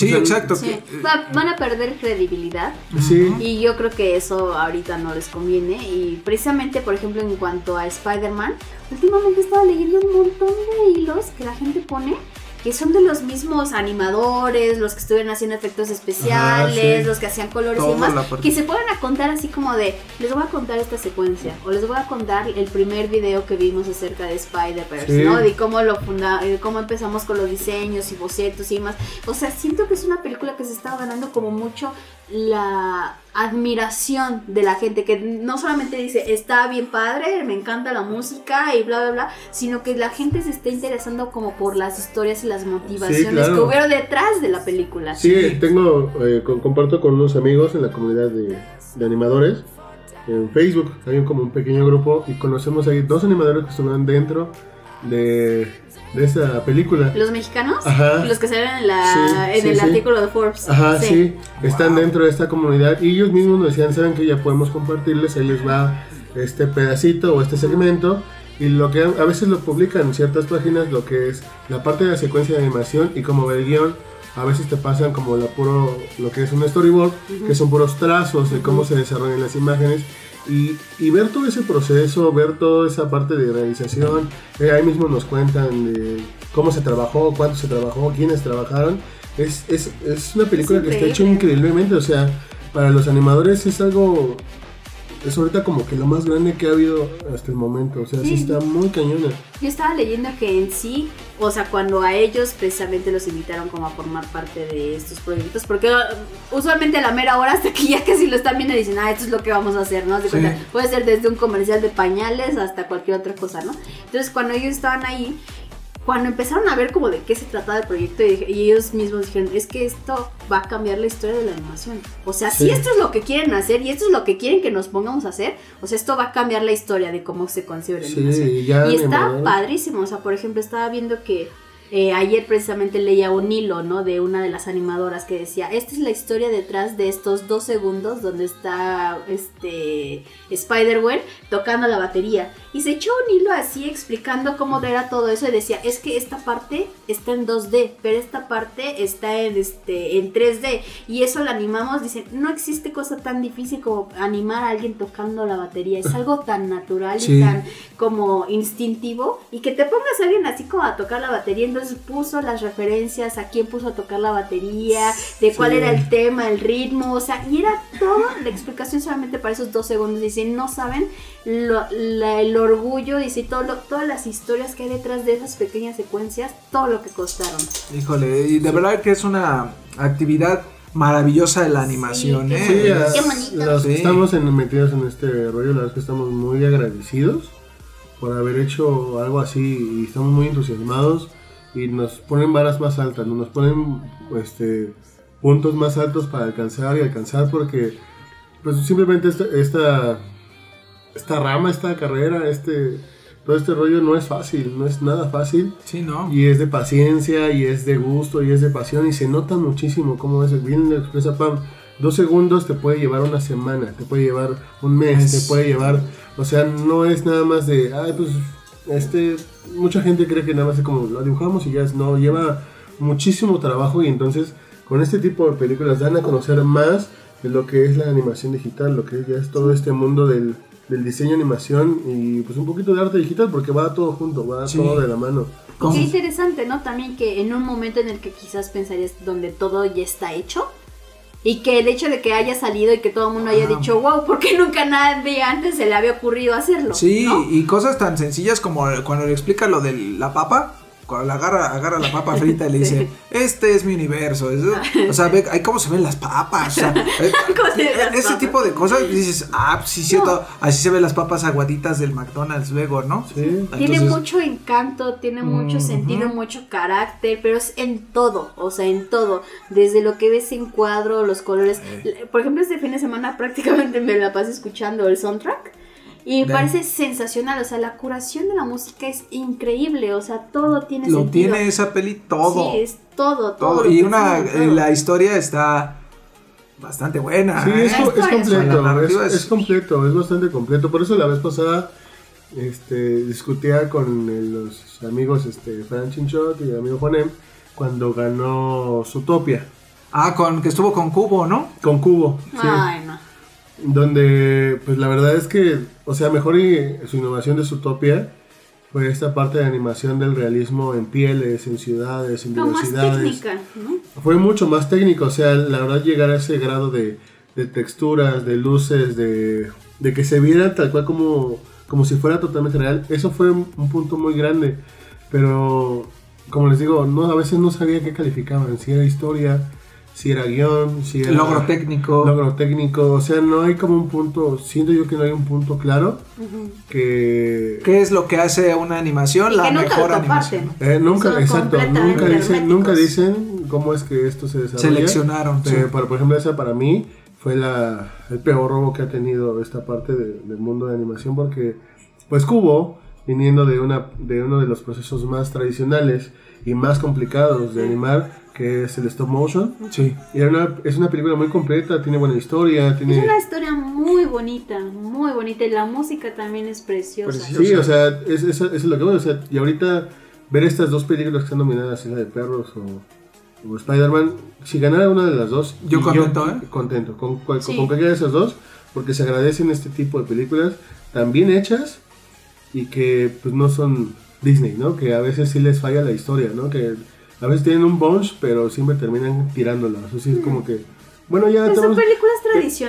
Sí, O sea, exacto. Sí, que- va- van a perder credibilidad. Sí, y yo creo que eso ahorita no les conviene. Y precisamente por ejemplo en cuanto a Spider-Man, últimamente estaba leyendo un montón de hilos que la gente pone que son de los mismos animadores, los que estuvieron haciendo efectos especiales, sí. los que hacían colores y demás, que se pueden a contar así como de, les voy a contar esta secuencia, o les voy a contar el primer video que vimos acerca de Spider-Verse, Sí. ¿no? De cómo lo funda, eh, cómo empezamos con los diseños y bocetos y demás. O sea, siento que es una película que se está ganando como mucho la admiración de la gente, que no solamente dice, está bien padre, me encanta la música y bla, bla, bla, sino que la gente se está interesando como por las historias y las motivaciones claro. que hubieron detrás de la película. sí, tengo, eh, co- comparto con unos amigos en la comunidad de, de animadores. En Facebook hay como un pequeño grupo y conocemos ahí dos animadores que estuvieron dentro de, de esa película. Los mexicanos, Ajá. los que se ven en, la, Sí, en sí, el sí. artículo de Forbes. Ajá, sí, están Wow. dentro de esta comunidad y ellos mismos nos decían, saben que ya podemos compartirles, ahí les va este pedacito o este segmento y lo que a veces lo publican en ciertas páginas, lo que es la parte de la secuencia de animación y como ve el guion, a veces te pasan como la puro, lo que es un storyboard, que son puros trazos de cómo se desarrollan las imágenes. Y, y ver todo ese proceso, ver toda esa parte de realización, eh, ahí mismo nos cuentan de cómo se trabajó, cuánto se trabajó, quiénes trabajaron. Es, es, es una película que está hecha increíble. increíblemente, o sea, para los animadores es algo, es ahorita como que lo más grande que ha habido hasta el momento, o sea, sí, Sí. está muy cañona. Yo estaba leyendo que en sí, o sea, cuando a ellos precisamente los invitaron como a formar parte de estos proyectos, porque uh, usualmente a la mera hora hasta que ya casi lo están viendo dicen, ah, esto es lo que vamos a hacer, ¿no? De Sí. cuenta, puede ser desde un comercial de pañales hasta cualquier otra cosa, ¿no? Entonces cuando ellos estaban ahí, cuando empezaron a ver como de qué se trataba el proyecto y, y ellos mismos dijeron, es que esto va a cambiar la historia de la animación. O sea, si Sí. esto es lo que quieren hacer y esto es lo que quieren que nos pongamos a hacer, o sea, esto va a cambiar la historia de cómo se concibe la Sí, animación. y está padrísimo, o sea, por ejemplo, estaba viendo que eh, ayer precisamente leía un hilo, ¿no? De una de las animadoras que decía, esta es la historia detrás de estos dos segundos donde está este Spider-Gwen tocando la batería. Y se echó un hilo así explicando cómo era todo eso y decía, es que esta parte está en 2D, pero esta parte está en, este, en 3D. Y eso lo animamos, dicen, no existe cosa tan difícil como animar a alguien tocando la batería. Es algo tan natural Sí. y tan como instintivo y que te pongas a alguien así como a tocar la batería, entonces puso las referencias a quién puso a tocar la batería, de cuál Sí. era el tema, el ritmo, o sea, y era toda la explicación solamente para esos dos segundos, dice, no saben lo- la- el orgullo, dice, todo lo- todas las historias que hay detrás de esas pequeñas secuencias, todo lo que costaron. Híjole, y de verdad que es una actividad maravillosa de la animación, qué ¿eh? Sí, que Sí. estamos en- metidos en este rollo, la verdad es que estamos muy agradecidos por haber hecho algo así y estamos muy entusiasmados y nos ponen varas más altas, ¿no? nos ponen este, puntos más altos para alcanzar y alcanzar porque pues simplemente esta, esta, esta rama, esta carrera, este, todo este rollo no es fácil, no es nada fácil. Sí, ¿no? Y es de paciencia, y es de gusto, y es de pasión, y se nota muchísimo cómo es. Bien lo expresa Pam. Dos segundos te puede llevar una semana, te puede llevar un mes, Es- te puede llevar. O sea, no es nada más de. Ay, pues. Este. Mucha gente cree que nada más es como lo dibujamos y ya es. No, lleva muchísimo trabajo, y entonces con este tipo de películas dan a conocer más de lo que es la animación digital, lo que ya es todo este mundo del, del diseño, animación y pues un poquito de arte digital, porque va todo junto, va Sí. todo de la mano. ¿Cómo? Qué interesante, ¿no? También que en un momento en el que quizás pensarías donde todo ya está hecho. Y que el hecho de que haya salido y que todo el mundo haya Ajá. dicho, wow, ¿por qué nunca nadie antes se le había ocurrido hacerlo? Sí, ¿no? y cosas tan sencillas como cuando le explica lo de la papa, cuando la agarra, agarra la papa frita y le dice, este es mi universo. Eso- o sea, ve ahí cómo se ven las papas. o sea, eh, ¿Cómo se ven las ese papas? tipo de cosas dices, ah, pues sí, cierto. Así se ven las papas aguaditas del McDonald's luego, ¿no? Sí. Tiene mucho encanto, tiene mucho Ujú. sentido, mucho carácter, pero es en todo, o sea, en todo. Desde lo que ves en cuadro, los colores. Eh. Por ejemplo, este fin de semana prácticamente me la pasé escuchando el soundtrack. Y me De- parece sensacional, o sea, la curación de la música es increíble, o sea, todo tiene Lo sentido. tiene esa peli todo. Sí, es todo, todo. Y una, eh, todo. la historia está bastante buena. Sí, ¿eh? es, completo, es, es- es completo, es bastante completo. Por eso la vez pasada este, discutía con los amigos este, Fran Chinchot y el amigo Juanem cuando ganó Zootopia Ah, con que estuvo con Cubo, ¿no? con Cubo. sí. Ay, no. Donde, pues la verdad es que, o sea, mejor y su innovación de Zootopia fue esta parte de animación del realismo en pieles, en ciudades, en Como más diversidades. técnica, ¿no? Fue mucho más técnico, o sea, la verdad llegar a ese grado de, de texturas, de luces, de, de que se viera tal cual como, como si fuera totalmente real, eso fue un, un punto muy grande. Pero, como les digo, no, a veces no sabía qué calificaban, si era historia, si era guion, si era Logro técnico. logro técnico, o sea, no hay como un punto, siento yo que no hay un punto claro que... ¿Qué es lo que hace una animación? Y la que nunca mejor animación. Eh, nunca, Son exacto, nunca dicen, nunca dicen cómo es que esto se desarrolla. Seleccionaron. sí. Eh, para, por ejemplo, esa para mí fue la, el peor robo que ha tenido esta parte de- del mundo de animación porque, pues Cubo, viniendo de, una, de uno de los procesos más tradicionales y más complicados de animar, que es el stop motion, Sí. y era una, es una película muy completa, tiene buena historia, tiene... Es una historia muy bonita, muy bonita. Y la música también es preciosa. Preciosa. Sí, o sea, es, es- lo que voy, o sea, y ahorita ver estas dos películas que están nominadas, Isla de Perros o, o Spider-Man, si ganara una de las dos, Yo contento, ¿eh? Contento, con, cual- Sí. con cualquiera de esas dos, porque se agradecen este tipo de películas tan bien hechas y que pues no son Disney, ¿no? Que a veces sí les falla la historia, ¿no? Que a veces tienen un bunch, pero siempre terminan tirándola. O sea, sí es como que, bueno, ya Pues te son películas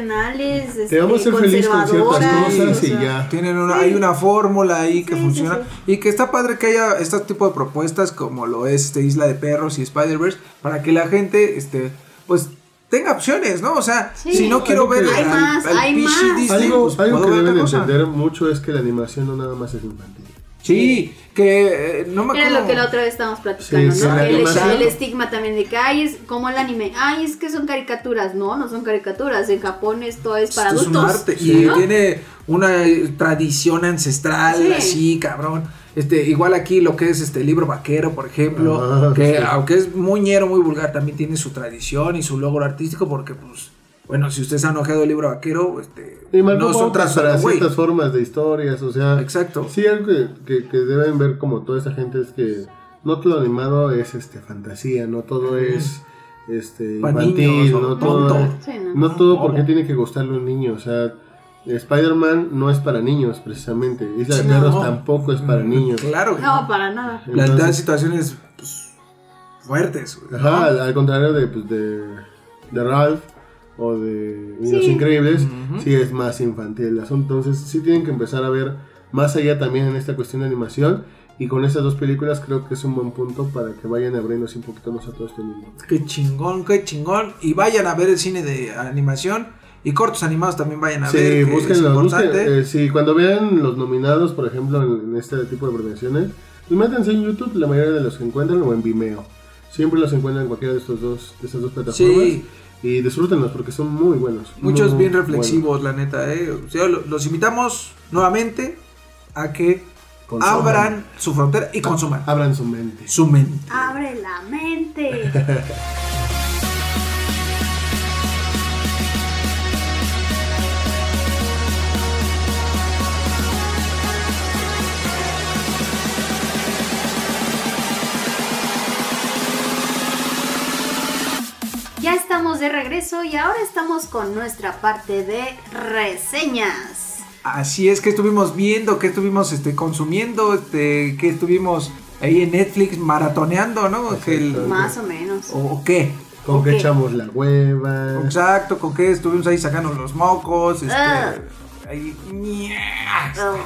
tradicionales, te este, vamos a hacer feliz con ciertas conservadoras, cosas o y sea, ya. Tienen una, hay una fórmula ahí que Sí, sí, funciona y que está padre que haya este tipo de propuestas como lo es este Isla de Perros y Spider-Verse para que la gente este pues tenga opciones, ¿no? O sea, Sí. si no quiero ver que- Hay más, hay PC más. Disney, Algo, pues, algo que deben entender mucho es que la animación no nada más es infantil. Sí, que eh, no me Era acuerdo. lo que la otra vez estábamos platicando, Sí, ¿no? el, estigma también de que, ay, es como el anime, ay, es que son caricaturas. No, no son caricaturas. En Japón esto es para Esto es un adultos. arte Sí. y ¿no? tiene una eh, tradición ancestral Sí. así, cabrón. Este, igual aquí lo que es este libro vaquero, por ejemplo, Ah, que sí. aunque es muy ñero, muy vulgar, también tiene su tradición y su logro artístico porque pues bueno, si ustedes han ojeado el libro vaquero, este Y no son trazos para ciertas formas de historias, o sea, Exacto. sí algo que, que- que deben ver como toda esta gente es que no todo animado es este fantasía, no todo es este infantil, niños, no no todo, todo. es- Sí, no. no todo porque tiene que gustarle a un niño, o sea, Spider-Man no es para niños precisamente, Isla de Perros no. tampoco es para Mm, niños. Claro. que No, no. para nada. Entonces- dan situaciones pues, fuertes. Ajá, al, al contrario de, pues, de, de Ralph o de Niños Sí. Increíbles, Ujú. sí es más infantil el asunto. Entonces sí tienen que empezar a ver más allá también en esta cuestión de animación. Y con estas dos películas creo que es un buen punto para que vayan abriéndose un poquito más a todo este mundo. Qué chingón, qué chingón. Y vayan a ver el cine de animación. Y cortos animados también vayan a Sí, ver. que es búsquenlo. importante. busquen, eh, sí, cuando vean los nominados, por ejemplo, en, en este tipo de premiaciones, pues métanse en YouTube, la mayoría de los que encuentran, o en Vimeo. Siempre los encuentran en cualquiera de, estos dos, de estas dos plataformas. Sí. Y disfrútenlos porque son muy buenos. Muchos muy bien reflexivos, la neta. ¿eh? O sea, lo- los invitamos nuevamente a que Consuman. abran su frontera y consuman Abran su mente. su mente. Abre la mente. estamos de regreso y ahora estamos con nuestra parte de reseñas. Así es que estuvimos viendo, que estuvimos este, consumiendo, este, que estuvimos ahí en Netflix maratoneando, ¿no? Que el- Más o menos. o, o qué? Con que Ok. echamos la hueva. Exacto, con qué estuvimos ahí sacando los mocos, este, Ah. Ahí,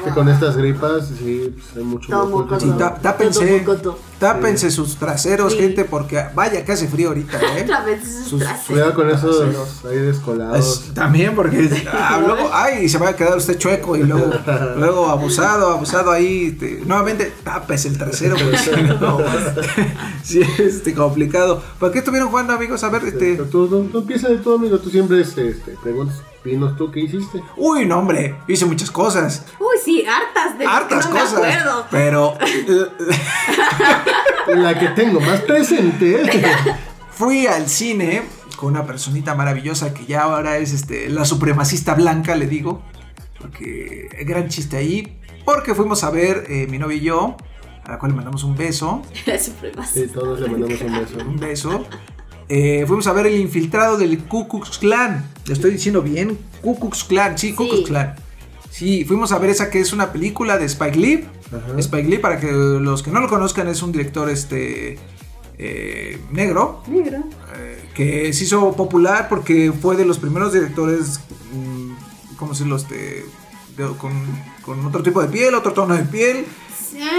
Que con estas gripas, sí, pues, hay mucho moco. Sí, tá- tápense. Todo mocoto. Tápense sus traseros, Sí. gente, porque vaya que hace frío ahorita, ¿eh? Otra vez esos Sus- traseros. Cuidado con esos Traseros. aires colados. Es- también porque ah, luego, ay, se va a quedar usted chueco y luego, luego abusado, abusado ahí. te- nuevamente, tapes el trasero porque si no, sí, es este, complicado. ¿Por qué estuvieron jugando, amigos? A ver, este. Pero Tú, tú, tú empieza de todo, amigo. Tú siempre este, este, preguntas, dinos tú qué hiciste. Uy, no, hombre, hice muchas cosas. Uy, sí, hartas de hartas que no cosas. me acuerdo. Pero La que tengo más presente. fui al cine con una personita maravillosa que ya ahora es este, la supremacista blanca, le digo. Porque gran chiste ahí. Porque fuimos a ver eh, mi novia y yo, a la cual le mandamos un beso. La supremacía. Sí, todos le mandamos un beso. Un beso. Eh, fuimos a ver el infiltrado del Ku Klux Klan. ¿Le estoy diciendo bien? Ku Klux Klan, sí, Ku Sí. Klux Klan. Sí, fuimos a ver esa que es una película de Spike Lee. Ajá. Spike Lee, para que los que no lo conozcan, es un director este eh, negro Negro. eh, que se hizo popular porque fue de los primeros directores, mm, ¿cómo decirlo? Este, de- con, con otro tipo de piel, otro tono de piel,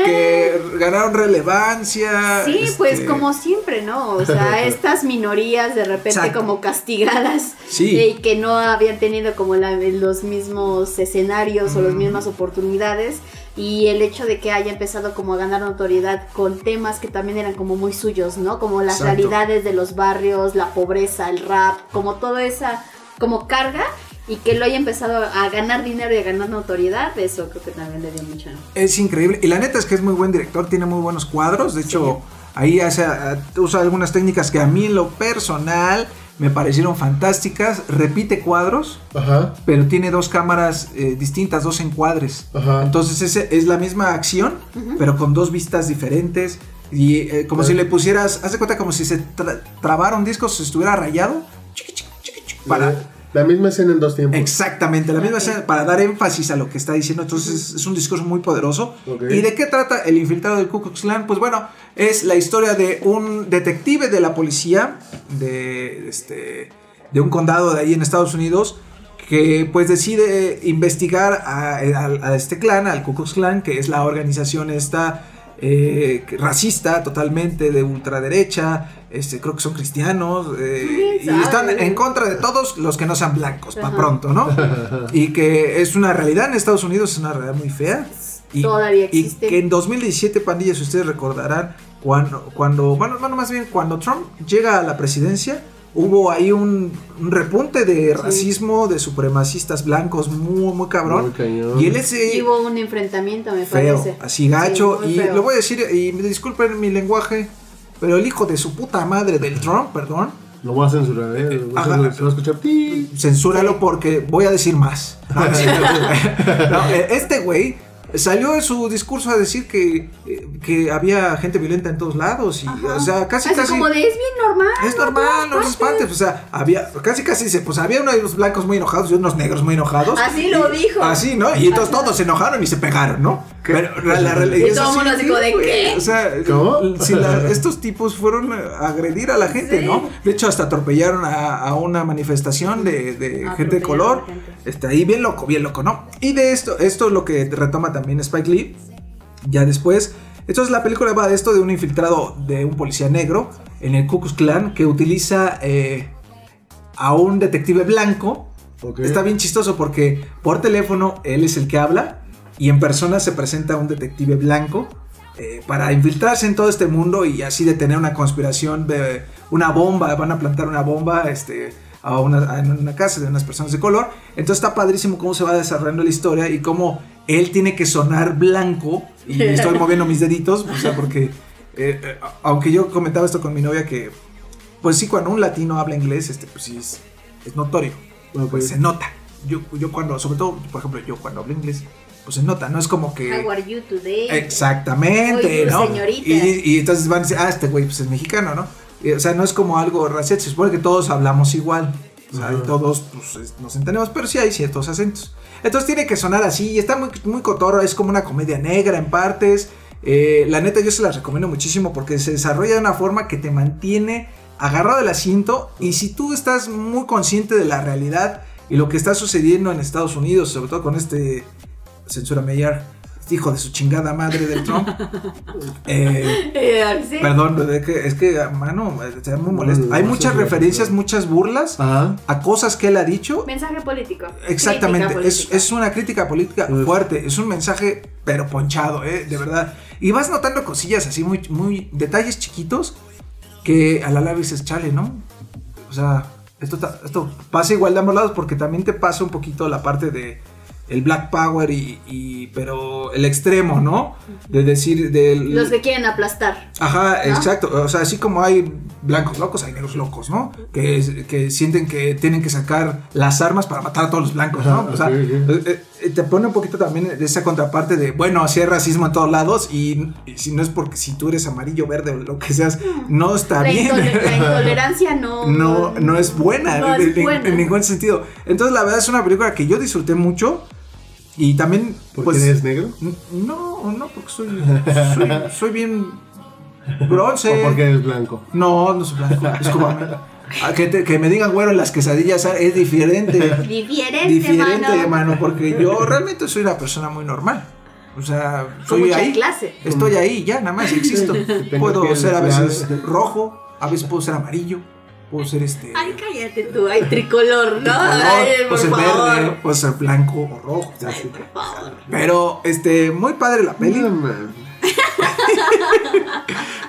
que ganaron relevancia. Sí, pues este, como siempre, ¿no? O sea, estas minorías de repente Exacto. como castigadas Sí. y que no habían tenido como la- los mismos escenarios o las Mm. mismas oportunidades y el hecho de que haya empezado como a ganar notoriedad con temas que también eran como muy suyos, ¿no? Como las Exacto. realidades de los barrios, la pobreza, el rap, como toda esa como carga y que lo haya empezado a ganar dinero y a ganar notoriedad, eso creo que también le dio mucho. Es increíble. Y la neta es que es muy buen director, tiene muy buenos cuadros. De hecho, ahí hace, eh, usa algunas técnicas que a mí en lo personal me parecieron fantásticas. Repite cuadros, Ajá. pero tiene dos cámaras eh, distintas, dos encuadres. Ajá. Entonces ese es la misma acción, pero con dos vistas diferentes. Y eh, como si le pusieras, haz de cuenta como si se tra- trabara un disco, si estuviera rayado. chiqui, chiqui, chiqui, chiqui, Para, La, misma escena en dos tiempos. Exactamente, la misma escena, para dar énfasis a lo que está diciendo. Entonces es un discurso muy poderoso. ¿Y de qué trata el infiltrado del Ku Klux Klan? Pues bueno, es la historia de un detective de la policía de, este, de un condado de ahí en Estados Unidos que pues decide investigar a, a- a este clan, al Ku Klux Klan, que es la organización esta eh, racista totalmente de ultraderecha, este, creo que son cristianos eh, y ¿Quién están en contra de todos los que no sean blancos, para pronto, ¿no? y que es una realidad en Estados Unidos, es una realidad muy fea. Y, Todavía y existe. que en 2017, pandillas, ustedes recordarán, cuando, cuando bueno, bueno, más bien cuando Trump llega a la presidencia, hubo ahí un, un repunte de racismo, de supremacistas blancos muy, muy cabrón. Muy cañón. Y él es eh, Y hubo un enfrentamiento, me feo, parece. así gacho. Sí, y feo. lo voy a decir, y me disculpen mi lenguaje, pero el hijo de su puta madre del Trump, perdón, Lo voy a censurar, ¿eh? Lo voy a censurar, Se va a escuchar. censúralo porque voy a decir más. No, sí, no, eh, este güey salió en su discurso a decir que, eh, que había gente violenta en todos lados. Y, Ajá. o sea, casi, Así casi. como de es bien normal. Es normal, no te espantes. O sea, había, casi, casi dice, pues había unos blancos muy enojados y unos negros muy enojados. Así lo dijo. Así, ¿no? Y entonces todos se enojaron y se pegaron, ¿no? Pero la, la realidad Y es todo mundo de. ¿qué? O sea, ¿Cómo? si la- estos tipos fueron a agredir a la gente, Sí. ¿no? De hecho, hasta atropellaron a, a una manifestación de, de gente de color. gente. Está ahí bien loco, bien loco, ¿no? Y de esto, esto es lo que retoma también Spike Lee. Ya después. Entonces la película va de esto de un infiltrado de un policía negro en el Ku Klux Klan que utiliza eh, a un detective blanco. Está bien chistoso porque por teléfono él es el que habla y en persona se presenta un detective blanco eh, para infiltrarse en todo este mundo y así detener una conspiración de una bomba. Van a plantar una bomba este, a una, en una casa de unas personas de color. Entonces está padrísimo cómo se va desarrollando la historia y cómo él tiene que sonar blanco. Y estoy moviendo mis deditos, o sea, porque eh, eh, aunque yo comentaba esto con mi novia que, pues sí, cuando un latino habla inglés, este, pues sí es, es notorio Ok. pues se nota. Yo, yo cuando, sobre todo, por ejemplo, yo cuando hablo inglés, pues se nota, no es como que... How are you today? Exactamente, Oye, ¿no? señorita. Y, y entonces van a decir, ah, este güey pues es mexicano, ¿no? Y, o sea, no es como algo racial, se supone que todos hablamos igual. O sea, todos pues, es- nos entendemos, pero sí hay ciertos acentos. Entonces tiene que sonar así, y está muy, muy cotorro, es como una comedia negra en partes. Eh, la neta yo se las recomiendo muchísimo porque se desarrolla de una forma que te mantiene agarrado del asiento y si tú estás muy consciente de la realidad y lo que está sucediendo en Estados Unidos, sobre todo con este censura este hijo de su chingada madre del Trump. Eh, sí. Perdón, es que, es que, mano, está muy molesto. Hay muchas referencias, muchas burlas Ajá. a cosas que él ha dicho. Mensaje político. Exactamente, es, es una crítica política Uf. fuerte, es un mensaje pero ponchado, ¿eh? de verdad. Y vas notando cosillas así, muy, muy detalles chiquitos que a la larga dices, chale, ¿no? O sea, esto, esto pasa igual de ambos lados porque también te pasa un poquito la parte de el Black Power y, y- pero el extremo, ¿no? De decir, del... Los que quieren aplastar. Ajá, ¿no? exacto. O sea, así como hay blancos locos, hay negros locos, ¿no? Que, que sienten que tienen que sacar las armas para matar a todos los blancos, ¿no? O sea, ok. eh, eh, te pone un poquito también de esa contraparte de, bueno, así hay racismo en todos lados y, y si no es porque si tú eres amarillo, verde o lo que seas, no está La, bien. la intolerancia no. No, no es buena, No en, es en- buena. en ningún sentido. Entonces, la verdad es una película que yo disfruté mucho y también, ¿Porque pues, eres negro? No, no, porque soy, soy, soy bien bronce. ¿O porque eres blanco? No, no soy blanco, discúlpame. Que, te- que me digan güero en las quesadillas es diferente. Diferente, diferente, mano. mano, porque yo realmente soy una persona muy normal. O sea, soy mucha ahí. clase. Estoy ahí, ya, nada más existo. Puedo ser a veces rojo, a veces puedo ser amarillo, puedo ser este. Ay, cállate tú. Ay, tricolor, ¿no? color, Ay, por puedo ser favor. verde, puedo ser blanco o rojo. Ay, por favor. Pero, este, muy padre la peli.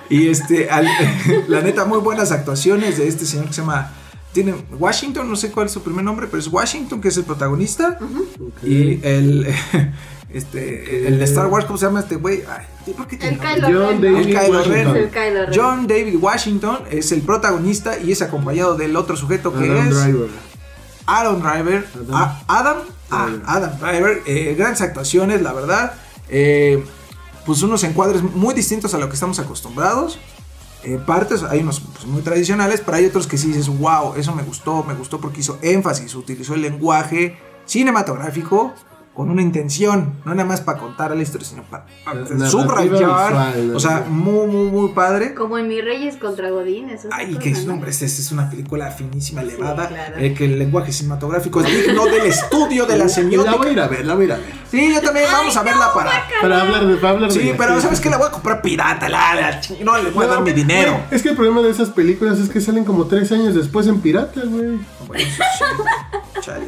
Y este, al- la neta, muy buenas actuaciones de este señor que se llama. Tiene Washington, no sé cuál es su primer nombre, pero es Washington, que es el protagonista. Y el. Este, el de Star Wars, ¿cómo se llama este güey? Ay, ¿por qué tiene El? Kylo John. David El Kylo Ren. Washington. El Kylo Ren. John David Washington es el protagonista y es acompañado del otro sujeto que Adam es Driver. Adam Driver. Adam. A- Adam, ah, Driver. Adam Driver. eh, grandes actuaciones, la verdad. Eh, pues unos encuadres muy distintos a lo que estamos acostumbrados. Eh, partes, hay unos pues, muy tradicionales, pero hay otros que sí dices, wow, eso me gustó, me gustó porque hizo énfasis, utilizó el lenguaje cinematográfico con una intención, no nada más para contar la historia, sino para, subrayar. visual, o sea, muy, muy, muy padre. Como en Mis Reyes contra Godín. eso es Ay, que es, ¿no? hombre, es, es una película finísima, Sí, elevada, claro. eh, que el lenguaje cinematográfico es digno del estudio de la La voy a semiótica. ir a ver, la voy a ir a ver. Sí, yo también vamos a verla para... Para hablar de, para hablar de Sí, pero ¿sabes qué? La voy a comprar pirata, la, la no le voy a dar mi dinero. güey, es que el problema de esas películas es que salen como tres años después en pirata, güey. Bueno, sí, chale.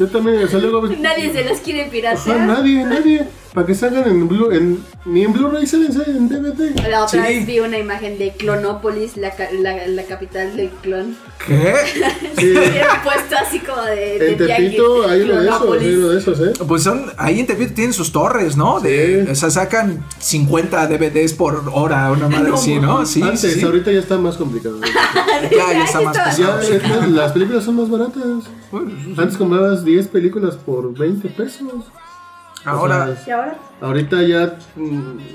Yo también, o sea, luego... Nadie se las quiere Ajá, piratear. nadie, nadie. Para que salgan en Blu, en, ni en Blu-ray salen, salen en DVD. La otra Sí. vez vi una imagen de Clonópolis, la, ca- la, la capital del clon. ¿Qué? Sí. Puesto así como de. de En Tepito hay uno de esos, Clonópolis. hay uno de esos, ¿eh? Pues son, ahí en Tepito tienen sus torres, ¿no? De, Sí. O sea, sacan 50 DVDs por hora, una madre No, así, ¿no? Sí, Antes, sí. ahorita ya está más complicado. Ya, ya está más. Ya, más, las películas son más baratas. Antes comprabas 10 películas por 20 pesos. Ahora, O sea, ¿Y ahora? ahorita ya.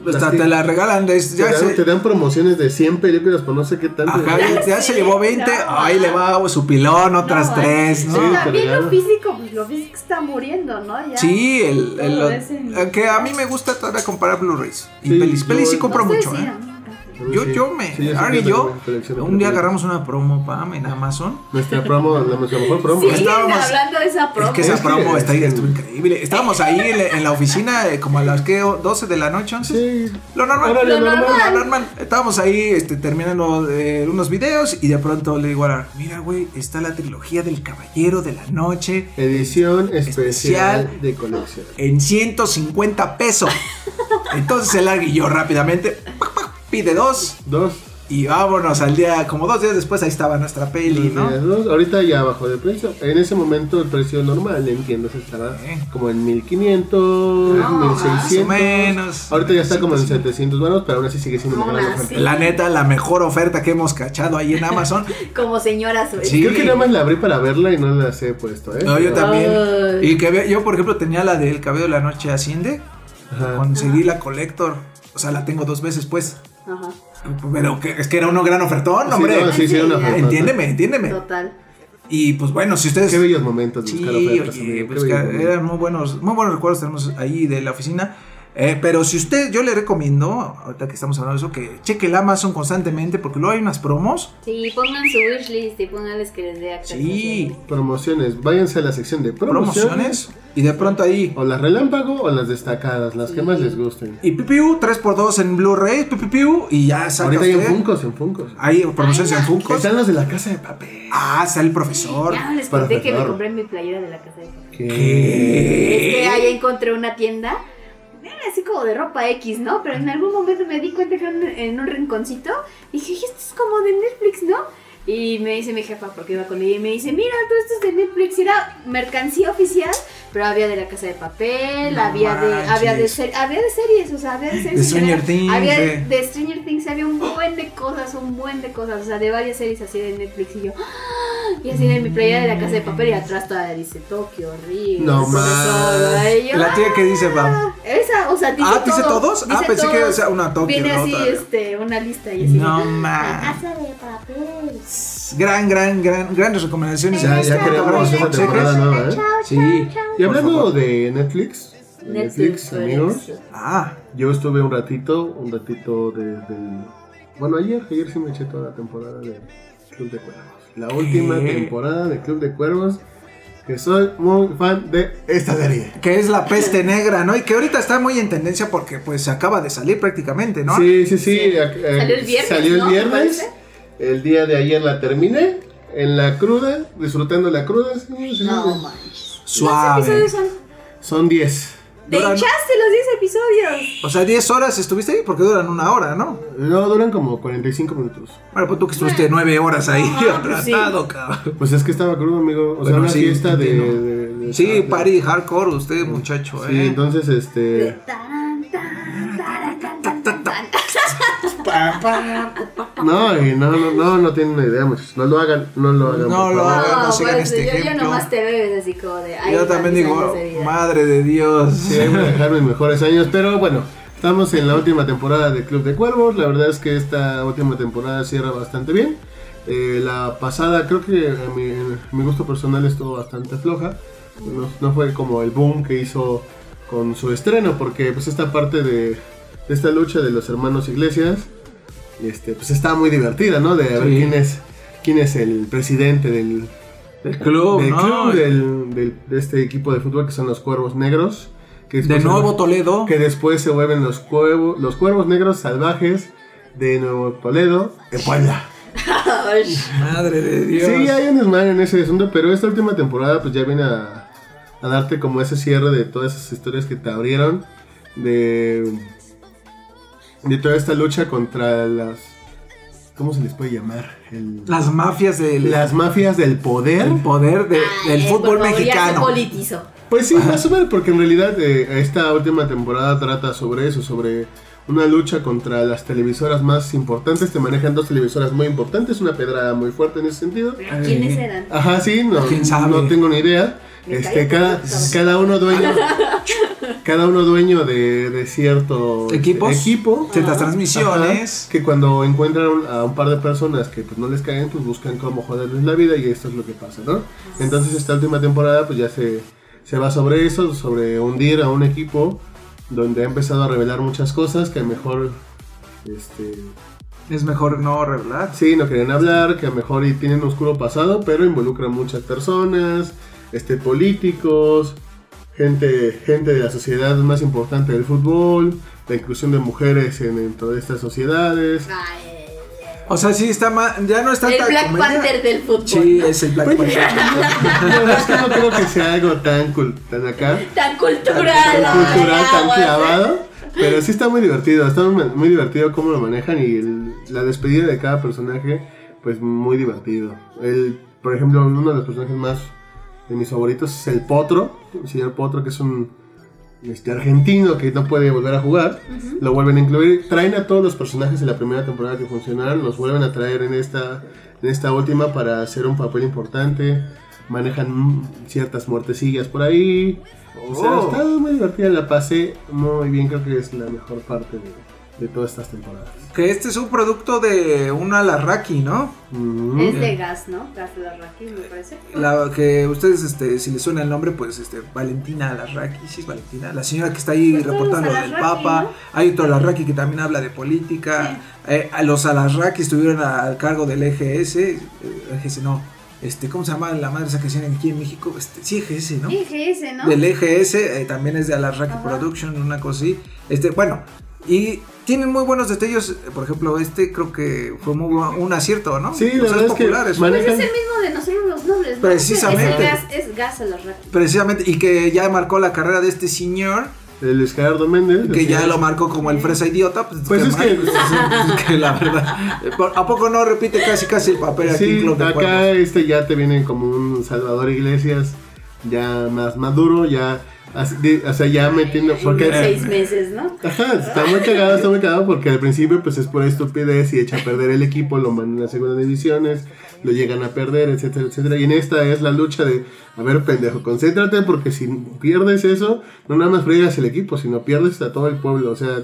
las que- te la regalan. es- te, ya dan, se- te dan promociones de 100 películas por no sé qué tanto. Ajá, ya, ya se Sí, llevó 20, no. ahí le va su pilón, otras No, tres, ¿no? sí, te también lo físico, pues lo físico está muriendo, ¿no? Ya. Sí, el, el- en- aunque a mí me gusta todavía comprar Blu-rays. Y Sí, pelis, pelis sí No compro No mucho, ¿eh? Yo, Sí. yo me, Sí, Ari y yo, un día agarramos una promo, pam, en Amazon. Nuestra promo, la, nuestra mejor promo. Sí. Estábamos- hablando de esa promo. Es que esa Es que- promo está ahí, estuvo increíble. Estábamos ahí en la, en la oficina eh, como a las que 12 de la noche, 11. Sí. Lo normal, lo normal. normal, lo normal. Estábamos ahí este, terminando eh, unos videos y de pronto le digo a Ara, mira, güey, está la trilogía del Caballero de la Noche Edición especial, Especial. de colección. en 150 pesos. Entonces el y yo rápidamente pide dos Dos. y vámonos al día, como dos días después ahí estaba nuestra peli, ¿no? Dos. Ahorita ya bajó de precio. En ese momento el precio normal en tiendas estaba como en 1500, No, más o 1600. menos. Ahorita ya está como en 700 varos, pero aún así sigue siendo una gran oferta. La neta, la mejor oferta que hemos cachado ahí en Amazon. Como señoras. güey. Sí. Creo que nada más la abrí para verla y no las he puesto, ¿eh? No, yo también. Ay. Y que ve- yo, por ejemplo, tenía la del cabello de la noche asciende. Ajá. Conseguí la collector. O sea, la tengo dos veces, pues. Ajá. Pero que, es que era uno gran ofertón, Sí, hombre. no, sí, sí, era una Sí, oferta. entiéndeme, entiéndeme. Total. Y pues bueno, si ustedes. Qué bellos momentos de Sí, buscar ofertas. oye, qué pues que bellos momentos. eran muy buenos, muy buenos recuerdos tenemos ahí de la oficina. Eh, pero si usted, yo le recomiendo, ahorita que estamos hablando de eso, que cheque el Amazon constantemente porque luego hay unas promos. Sí, pongan su wishlist y pónganles que les dé acceso. Sí, Promociones, váyanse a la sección de promociones. promociones. Y de pronto ahí. O las relámpago o las destacadas, las que más les gusten. Y pipiu, 3x2 en Blu-ray, pipiu, y ya saca Ahorita hay en. Funcos, en Funcos. Hay promociones en Funko. Están los de la casa de papel. Ah, está el profesor. Ya les conté que me compré mi playera de la casa de papel. Es que ahí encontré una tienda, era así como de ropa X, ¿no? Pero en algún momento me di cuenta que en- un rinconcito dije, "Y esto es como de Netflix, ¿no? Y me dice mi jefa, porque iba con ella, y me dice, mira, todo esto es de Netflix, era mercancía oficial, pero había de la casa de papel, No había de, había de ser- había de series, o sea, había de series. De Stranger Things, Había de- de... Stranger Things, había un buen de cosas, un buen de cosas, o sea, de varias series así de Netflix, y yo, ¡ah! y así de mi playera de la casa de papel, y atrás todavía dice Tokio, Río, No yo, La tía que dice, va. esa, o sea, dice Ah, ¿dice todo, todos? Ah, dice pensé que todos. era una Tokio, Viene así, este, una lista y así. No La más. casa de papel. Gran, gran, gran, grandes recomendaciones. Ya, ya queremos esa temporada nueva, ¿eh? Sí. Y hablando de Netflix, de Netflix, amigos, Ah, yo estuve un ratito, un ratito el... Bueno, ayer, ayer sí me eché toda la temporada de Club de Cuervos. La última temporada de Club de Cuervos, que soy muy fan de esta serie. que es la peste negra, ¿no? Y que ahorita está muy en tendencia porque pues se acaba de salir prácticamente, ¿no? Sí, sí, sí. Eh, Salió el viernes, Salió el ¿no? viernes. El día de ayer la terminé. En la cruda, disfrutando la cruda. sí, sí, No sí. manches. Suave. ¿Cuántos episodios son? Son 10. Te Duran- echaste los 10 episodios. O sea, 10 horas estuviste ahí porque duran una hora, ¿no? No, duran como 45 minutos. Bueno, pues tú que estuviste 9 horas ahí Ajá, pues sí. tratado, cabrón. Pues es que estaba crudo, amigo. O sea, una sí, fiesta de, entiendo. de- de- Sí, de- party hardcore, usted muchacho, Sí, ¿eh? entonces, este. No, y no, no, no, no tienen una idea, muchachos. No lo hagan, no lo hagan. No lo hagan. No, sigan pues, este yo, yo ejemplo. nomás te veo así como de. ay, Yo también digo, de madre de Dios. Sí, voy a dejar mis mejores años, pero bueno, estamos en la última temporada de Club de Cuervos. La verdad es que esta última temporada cierra bastante bien. Eh, la pasada, creo que a mi, a mi gusto personal estuvo bastante floja. No, no fue como el boom que hizo con su estreno, porque pues esta parte de, de esta lucha de los hermanos Iglesias, este, pues estaba muy divertida, ¿no? De ver quién es quién es el presidente del, Del club, del ¿no? del- del- de este equipo de fútbol que son los Cuervos Negros. Que De se nuevo Toledo. que después se vuelven los, cuervos los Cuervos Negros Salvajes de Nuevo Toledo, en Puebla. Madre de Dios. Sí, hay un desmadre en ese asunto, pero esta última temporada pues ya viene a, a darte como ese cierre de todas esas historias que te abrieron, de, de toda esta lucha contra las... ¿Cómo se les puede llamar? El- Las mafias del las mafias del poder. el poder de- del fútbol mexicano. politizó. Pues sí, más o menos, porque en realidad eh, esta última temporada trata sobre eso, sobre una lucha contra las televisoras más importantes. Te manejan dos televisoras muy importantes, una pedrada muy fuerte en ese sentido. ¿quiénes eran? Ajá, sí, no, ¿Quién sabe? no tengo ni idea. Este, cada, cada uno dueño, cada uno dueño de, de cierto Equipos. equipo. Ciertas Ajá, transmisiones. que cuando encuentran a un par de personas que pues no les caen, pues buscan cómo joderles la vida y esto es lo que pasa, ¿no? Entonces esta última temporada pues ya se, se va sobre eso, sobre hundir a un equipo donde ha empezado a revelar muchas cosas que a lo mejor este Es mejor no revelar. sí no quieren hablar, que a lo mejor y tienen un oscuro pasado, pero involucran muchas personas, este políticos, gente, gente de la sociedad más importante del fútbol, la inclusión de mujeres en, en todas estas sociedades. Ay, O sea, sí está ma- ya no está el tan Black comedia. Panther del fútbol. Sí, ¿no? es el Black Pues, Panther. La verdad es que no creo que sea algo tan, cul- tan acá, Tan cultural. tan ay, cultural, tan clavado. Pero sí está muy divertido, está muy, muy divertido cómo lo manejan y el- la despedida de cada personaje, pues muy divertido. El, por ejemplo, uno de los personajes más de mis favoritos es el Potro, el señor Potro, que es un este, argentino que no puede volver a jugar. Lo vuelven a incluir, traen a todos los personajes de la primera temporada que funcionaron, los vuelven a traer en esta, en esta última para hacer un papel importante. Manejan ciertas muertecillas por ahí. O sea, Oh. está muy divertida, la pasé muy bien, creo que es la mejor parte de todas estas temporadas. Que este es un producto de una Larraki, ¿no? Ujú. Es de gas, ¿no? Gas de la Raki, me parece. La que ustedes, este, si les suena el nombre, pues este, Valentina Larraqui, sí es Valentina, la señora que está ahí Pues reportando del Alarraqui, Papa. ¿no? Hay otro Larraqui que también habla de política. Eh, los Alarraqui estuvieron a- al cargo del EGS, eh, EGS no, este, ¿cómo se llama la madre esa que hacían aquí en México? Este, sí, EGS, ¿no? IGS, ¿no? Del EGS, eh, también es de Alarraqui. Production, una cosa así. Este, bueno, y tienen muy buenos destellos, eh, por ejemplo, este creo que fue muy un acierto, ¿no? Sí, la O sea, verdad es que popular, es- Pues manejan- es el mismo de nosotros los nobles, ¿no? Precisamente. Es, gas, es gas a la Raki. Precisamente, y que ya marcó la carrera de este señor, de Luis Gerardo Méndez. que ya lo marcó como el fresa idiota. Pues, Pues qué es mal. que- Es que la verdad. ¿A poco no repite casi casi el papel aquí en Sí, Club de acá este ya te viene como un Salvador Iglesias ya más maduro, ya así de- o sea, ya metiendo porque En seis meses, ¿no? Ajá, está muy cagado, está muy cagado porque al principio pues es pura estupidez y echa a perder el equipo, lo mandan a segunda divisiones, lo llegan a perder, etcétera, etcétera. Y en esta es la lucha de, a ver pendejo, concéntrate porque si pierdes eso, no nada más fregas el equipo, sino pierdes a todo el pueblo. O sea,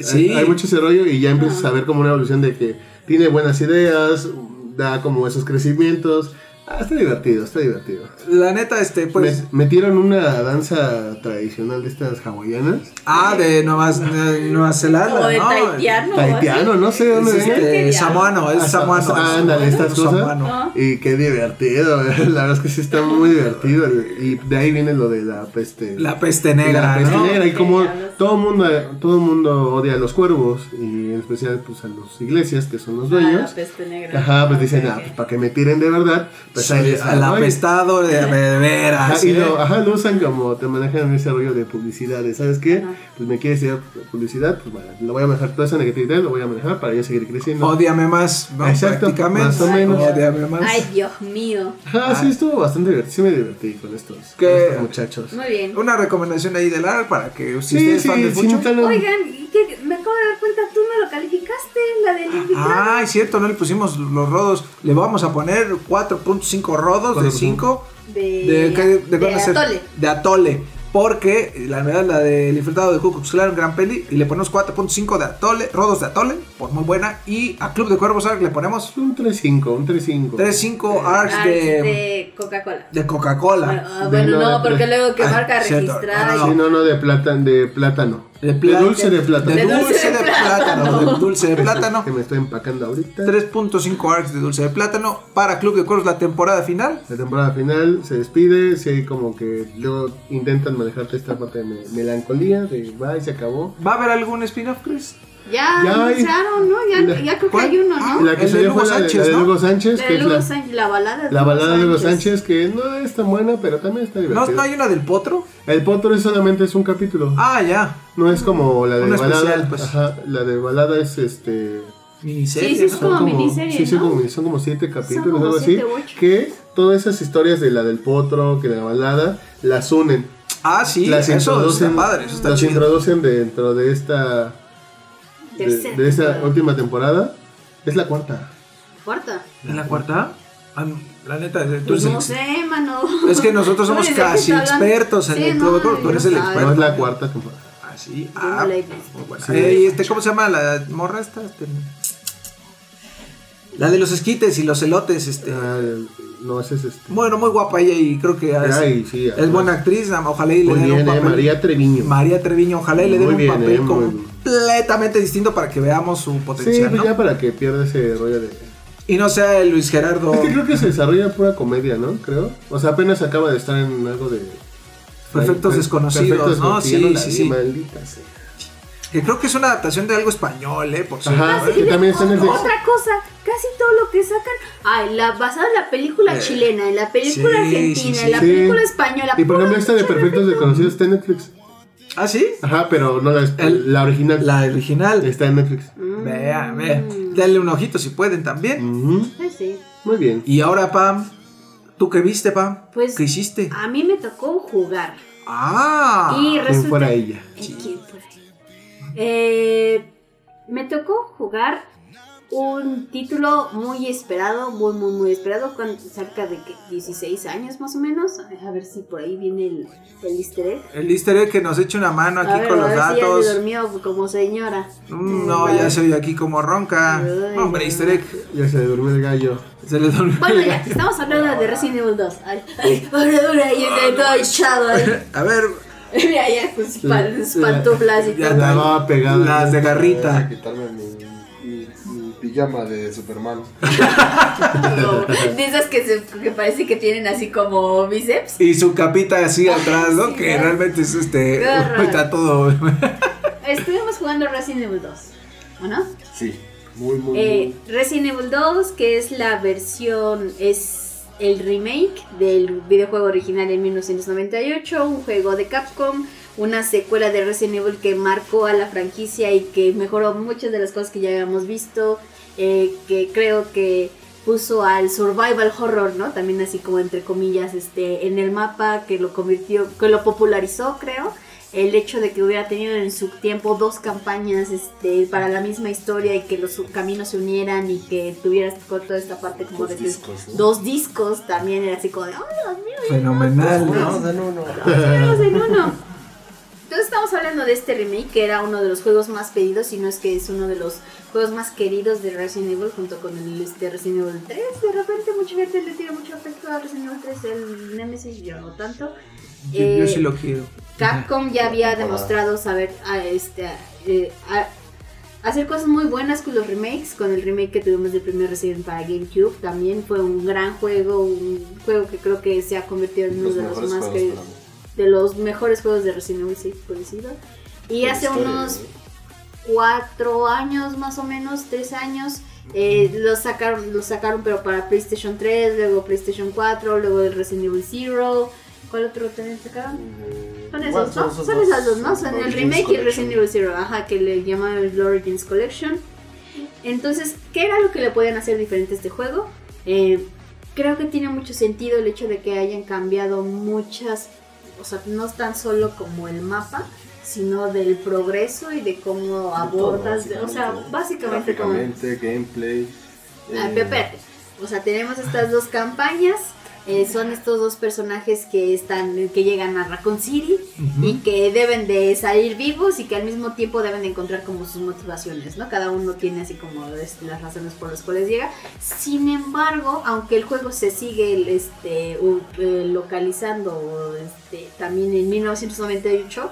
Sí. hay, hay mucho ese rollo y ya empiezas a ver como una evolución de que tiene buenas ideas, da como esos crecimientos. Ah, está divertido, está divertido. La neta, este, pues. Me- metieron una danza tradicional de estas hawaianas. Ah, de Nueva, de Nueva Zelanda. O de ¿no? taitiano. Taitiano, no sé Es dónde este, viene. samoano, es Ah, samoano. ah, ándale, estas cosas. Samoano. Y qué divertido, la verdad es que sí está muy divertido. Y de ahí viene lo de la peste. La peste negra, La peste ¿no? negra. Y como todo mundo, todo el mundo odia a los cuervos, y en especial pues a los iglesias, que son los Ah, la dueños. peste negra. Ajá, pues dicen, ah, pues para que me tiren de verdad, pues Al. Y- apestado de, de veras. Ajá, y ¿eh? lo, ajá, lo usan como te manejan ese rollo de publicidad. de, ¿Sabes qué? Ajá. Pues me quieres ir publicidad, pues bueno, lo voy a manejar toda esa negatividad, lo voy a manejar para yo seguir creciendo. Ódiame más, ¿no? Exacto, Prácticamente. más o menos. Ódiame más. Ay, Dios mío. Ajá, sí, estuvo bastante divertido. Sí, me divertí con estos, con estos muchachos. Muy bien. Una recomendación ahí de Lar para que si Sí, ustedes sí, fan del sí, fucho. tal- Oigan, ¿y qué? Me acabo de dar cuenta, tú no lo calificaste, la del infiltrado. Ah, es cierto, no le pusimos los rodos. Le vamos a poner 4.5 rodos de 5. de, ¿De de, de? Atole. De Atole. Porque la verdad, la del infiltrado de Ku Klux Klan, gran peli. Y le ponemos 4.5 de Atole, rodos de Atole, por muy buena. Y a Club de Cuervos Arc le ponemos Un 3-5, un 3-5. 3.5 arcs Ah, de, de Coca-Cola. de Coca-Cola. Bueno, ah, De bueno, no, no, porque luego que Ay, marca cierto. registrada. No, Sí, no, no, de, plátano de plátano. De dulce de plátano. De dulce, de, plátano. De dulce de plátano. Que me estoy empacando ahorita. 3.5 arcs de dulce de plátano para Club de Cuervos la temporada final. La temporada final se despide, sí, como que luego intentan manejarte esta parte de me- melancolía, de va y se acabó. ¿Va a haber algún spin-off, Chris? Ya, Ya anunciaron, ¿no? Ya, La- ya creo que hay uno, Ah, ¿no? La que El de salió fue la de- Sánchez, la de ¿no? Hugo Sánchez, De que es la, Sánchez, la balada de la Hugo balada de Hugo Sánchez, que no es tan buena, pero también está ¿No, divertida. ¿No hay una del potro? El potro es solamente es un capítulo. Ah, ya. No es como la de Una balada. especial, pues. Ajá, la de balada es este. Miniserie, Sí, sí, es ¿no? como miniserie, sí, sí, ¿no? como- son como siete capítulos, como algo siete, así. ocho. Que todas esas historias de la del potro, que de la balada, las unen. Ah, sí, las eso introducen, está padre, eso está las chido. introducen dentro de esta. De, de esta temporada. última temporada. Es la cuarta. Cuarta. ¿En la cuarta? Ah, la neta, tú Pues no sé, mano. Es que nosotros somos Oye, ¿de qué casi expertos en Sí, el no, Club de Cuervos, tú eres el no experto. No es la cuarta temporada. Ah, sí. Ah, no la he visto. muy buena. Sí. Ey, este, ¿Cómo se llama la morra esta? Este, la de los esquites y los elotes, este. Ah, no, ese es este. Bueno, muy guapa ella y creo que es, Ay, sí, es buena actriz. Ojalá y le den un eh, papel. María Treviño. María Treviño, ojalá y le den un bien, papel eh, completamente distinto para que veamos su Sí, potencial. pues ¿no? ya para que pierda ese rollo de. Y no sea el Luis Gerardo. Es que creo que se desarrolla pura comedia, ¿no? Creo. O sea, apenas acaba de estar en algo de. Perfectos Ay, desconocidos, Perfectos ¿no? Sí, sí, sí. Maldita sea. Que creo que es una adaptación de algo español, ¿eh? Por cierto. Ajá, ¿eh? que también está en el. Otra cosa, casi todo lo que sacan, ay, la basada en la película Eh, chilena, en la película sí, argentina, sí, en la sí. película española. Y por ejemplo, esta de Perfectos. Desconocidos está en Netflix. ¿Ah, sí? Ajá, pero no la, El- la original. La original. Está en Netflix. Mm. Vea, vea. Dale un ojito si pueden también. Sí. Muy bien. Y ahora, Pam, ¿tú qué viste, Pam? Pues- ¿Qué hiciste? A mí me tocó jugar. Ah. y ¿Quién resulta. fuera ella? ¿Quién fuera ella? Eh, me tocó jugar un título muy esperado, muy, muy, muy esperado, con cerca de ¿qué? 16 años más o menos. A ver si por ahí viene el, el easter egg. El easter egg que nos eche una mano A aquí ver, con a los ver si ya datos. se durmió como señora. Mm, no, ya se oye aquí como ronca. Ay, Hombre, no. easter egg. Ya se durmió el gallo. Se le durmió. Bueno, ya, estamos hablando de Resident Evil 2. Ay, ay, ahora, ahora, y está todo echado ahí. A ver, Mira, ya con sus pan- sus pantuflas y Ya todo. La baba pegada. las de garrita. quitarme mi, mi, mi pijama de Superman. Como De esas que, se, que parece que tienen así como bíceps. Y su capita así atrás, ¿no? sí, que ¿no? realmente es este. Está todo. Estuvimos jugando Resident Evil 2, ¿o no? Sí, muy, muy, Eh, Resident Evil 2, que es la versión, es el remake del videojuego original en 1998, un juego de Capcom, una secuela de Resident Evil que marcó a la franquicia y que mejoró muchas de las cosas que ya habíamos visto, eh, que creo que puso al survival horror, ¿no? También así como entre comillas, este, en el mapa, que lo convirtió, que lo popularizó, creo el hecho de que hubiera tenido en su tiempo dos campañas este, para la misma historia y que los caminos se unieran y que tuvieras toda esta parte como Dos de discos, ¿no? dos discos también era así como de ¡ay Dios mío! Fenomenal, No, ¿no? de no, no. Dos en uno! Entonces estamos hablando de este remake que era uno de los juegos más pedidos, si no es que es uno de los juegos más queridos de Resident Evil junto con el este, Resident Evil 3. De repente mucha gente le tira mucho afecto a Resident Evil 3, el Nemesis yo no tanto. Yo, yo Eh, sí lo quiero. Capcom ya había demostrado saber a este, a- eh, a- hacer cosas muy buenas con los remakes, con el remake que tuvimos del primer Resident para GameCube, también fue un gran juego, un juego que creo que se ha convertido en uno Los de los más que- de los mejores juegos de Resident Evil 6 conocido. Y hace historia, unos ¿no? cuatro años más o menos, tres años, eh, lo sacaron, lo sacaron pero para PlayStation 3, luego PlayStation 4, luego el Resident Evil Zero. ¿Cuál otro también sacaron? Mm, Son esos, ¿no? Son esas dos, ¿no? Son el remake y. Resident Evil Zero, ajá, que le llamaban el Origins Collection. Entonces, ¿qué era lo que le podían hacer diferente a este juego? Eh, creo que tiene mucho sentido el hecho de que hayan cambiado muchas, o sea, no tan solo como el mapa, sino del progreso y de cómo abordas, Todo, o sea, básicamente como... Gameplay. Ah, eh. O sea, tenemos estas dos campañas. Eh, son estos dos personajes que están, que llegan a Raccoon City y que deben de salir vivos y que al mismo tiempo deben de encontrar como sus motivaciones, ¿no? Cada uno tiene así como este, las razones por las cuales llega. Sin embargo, aunque el juego se sigue este, eh, localizando este, también en 1998,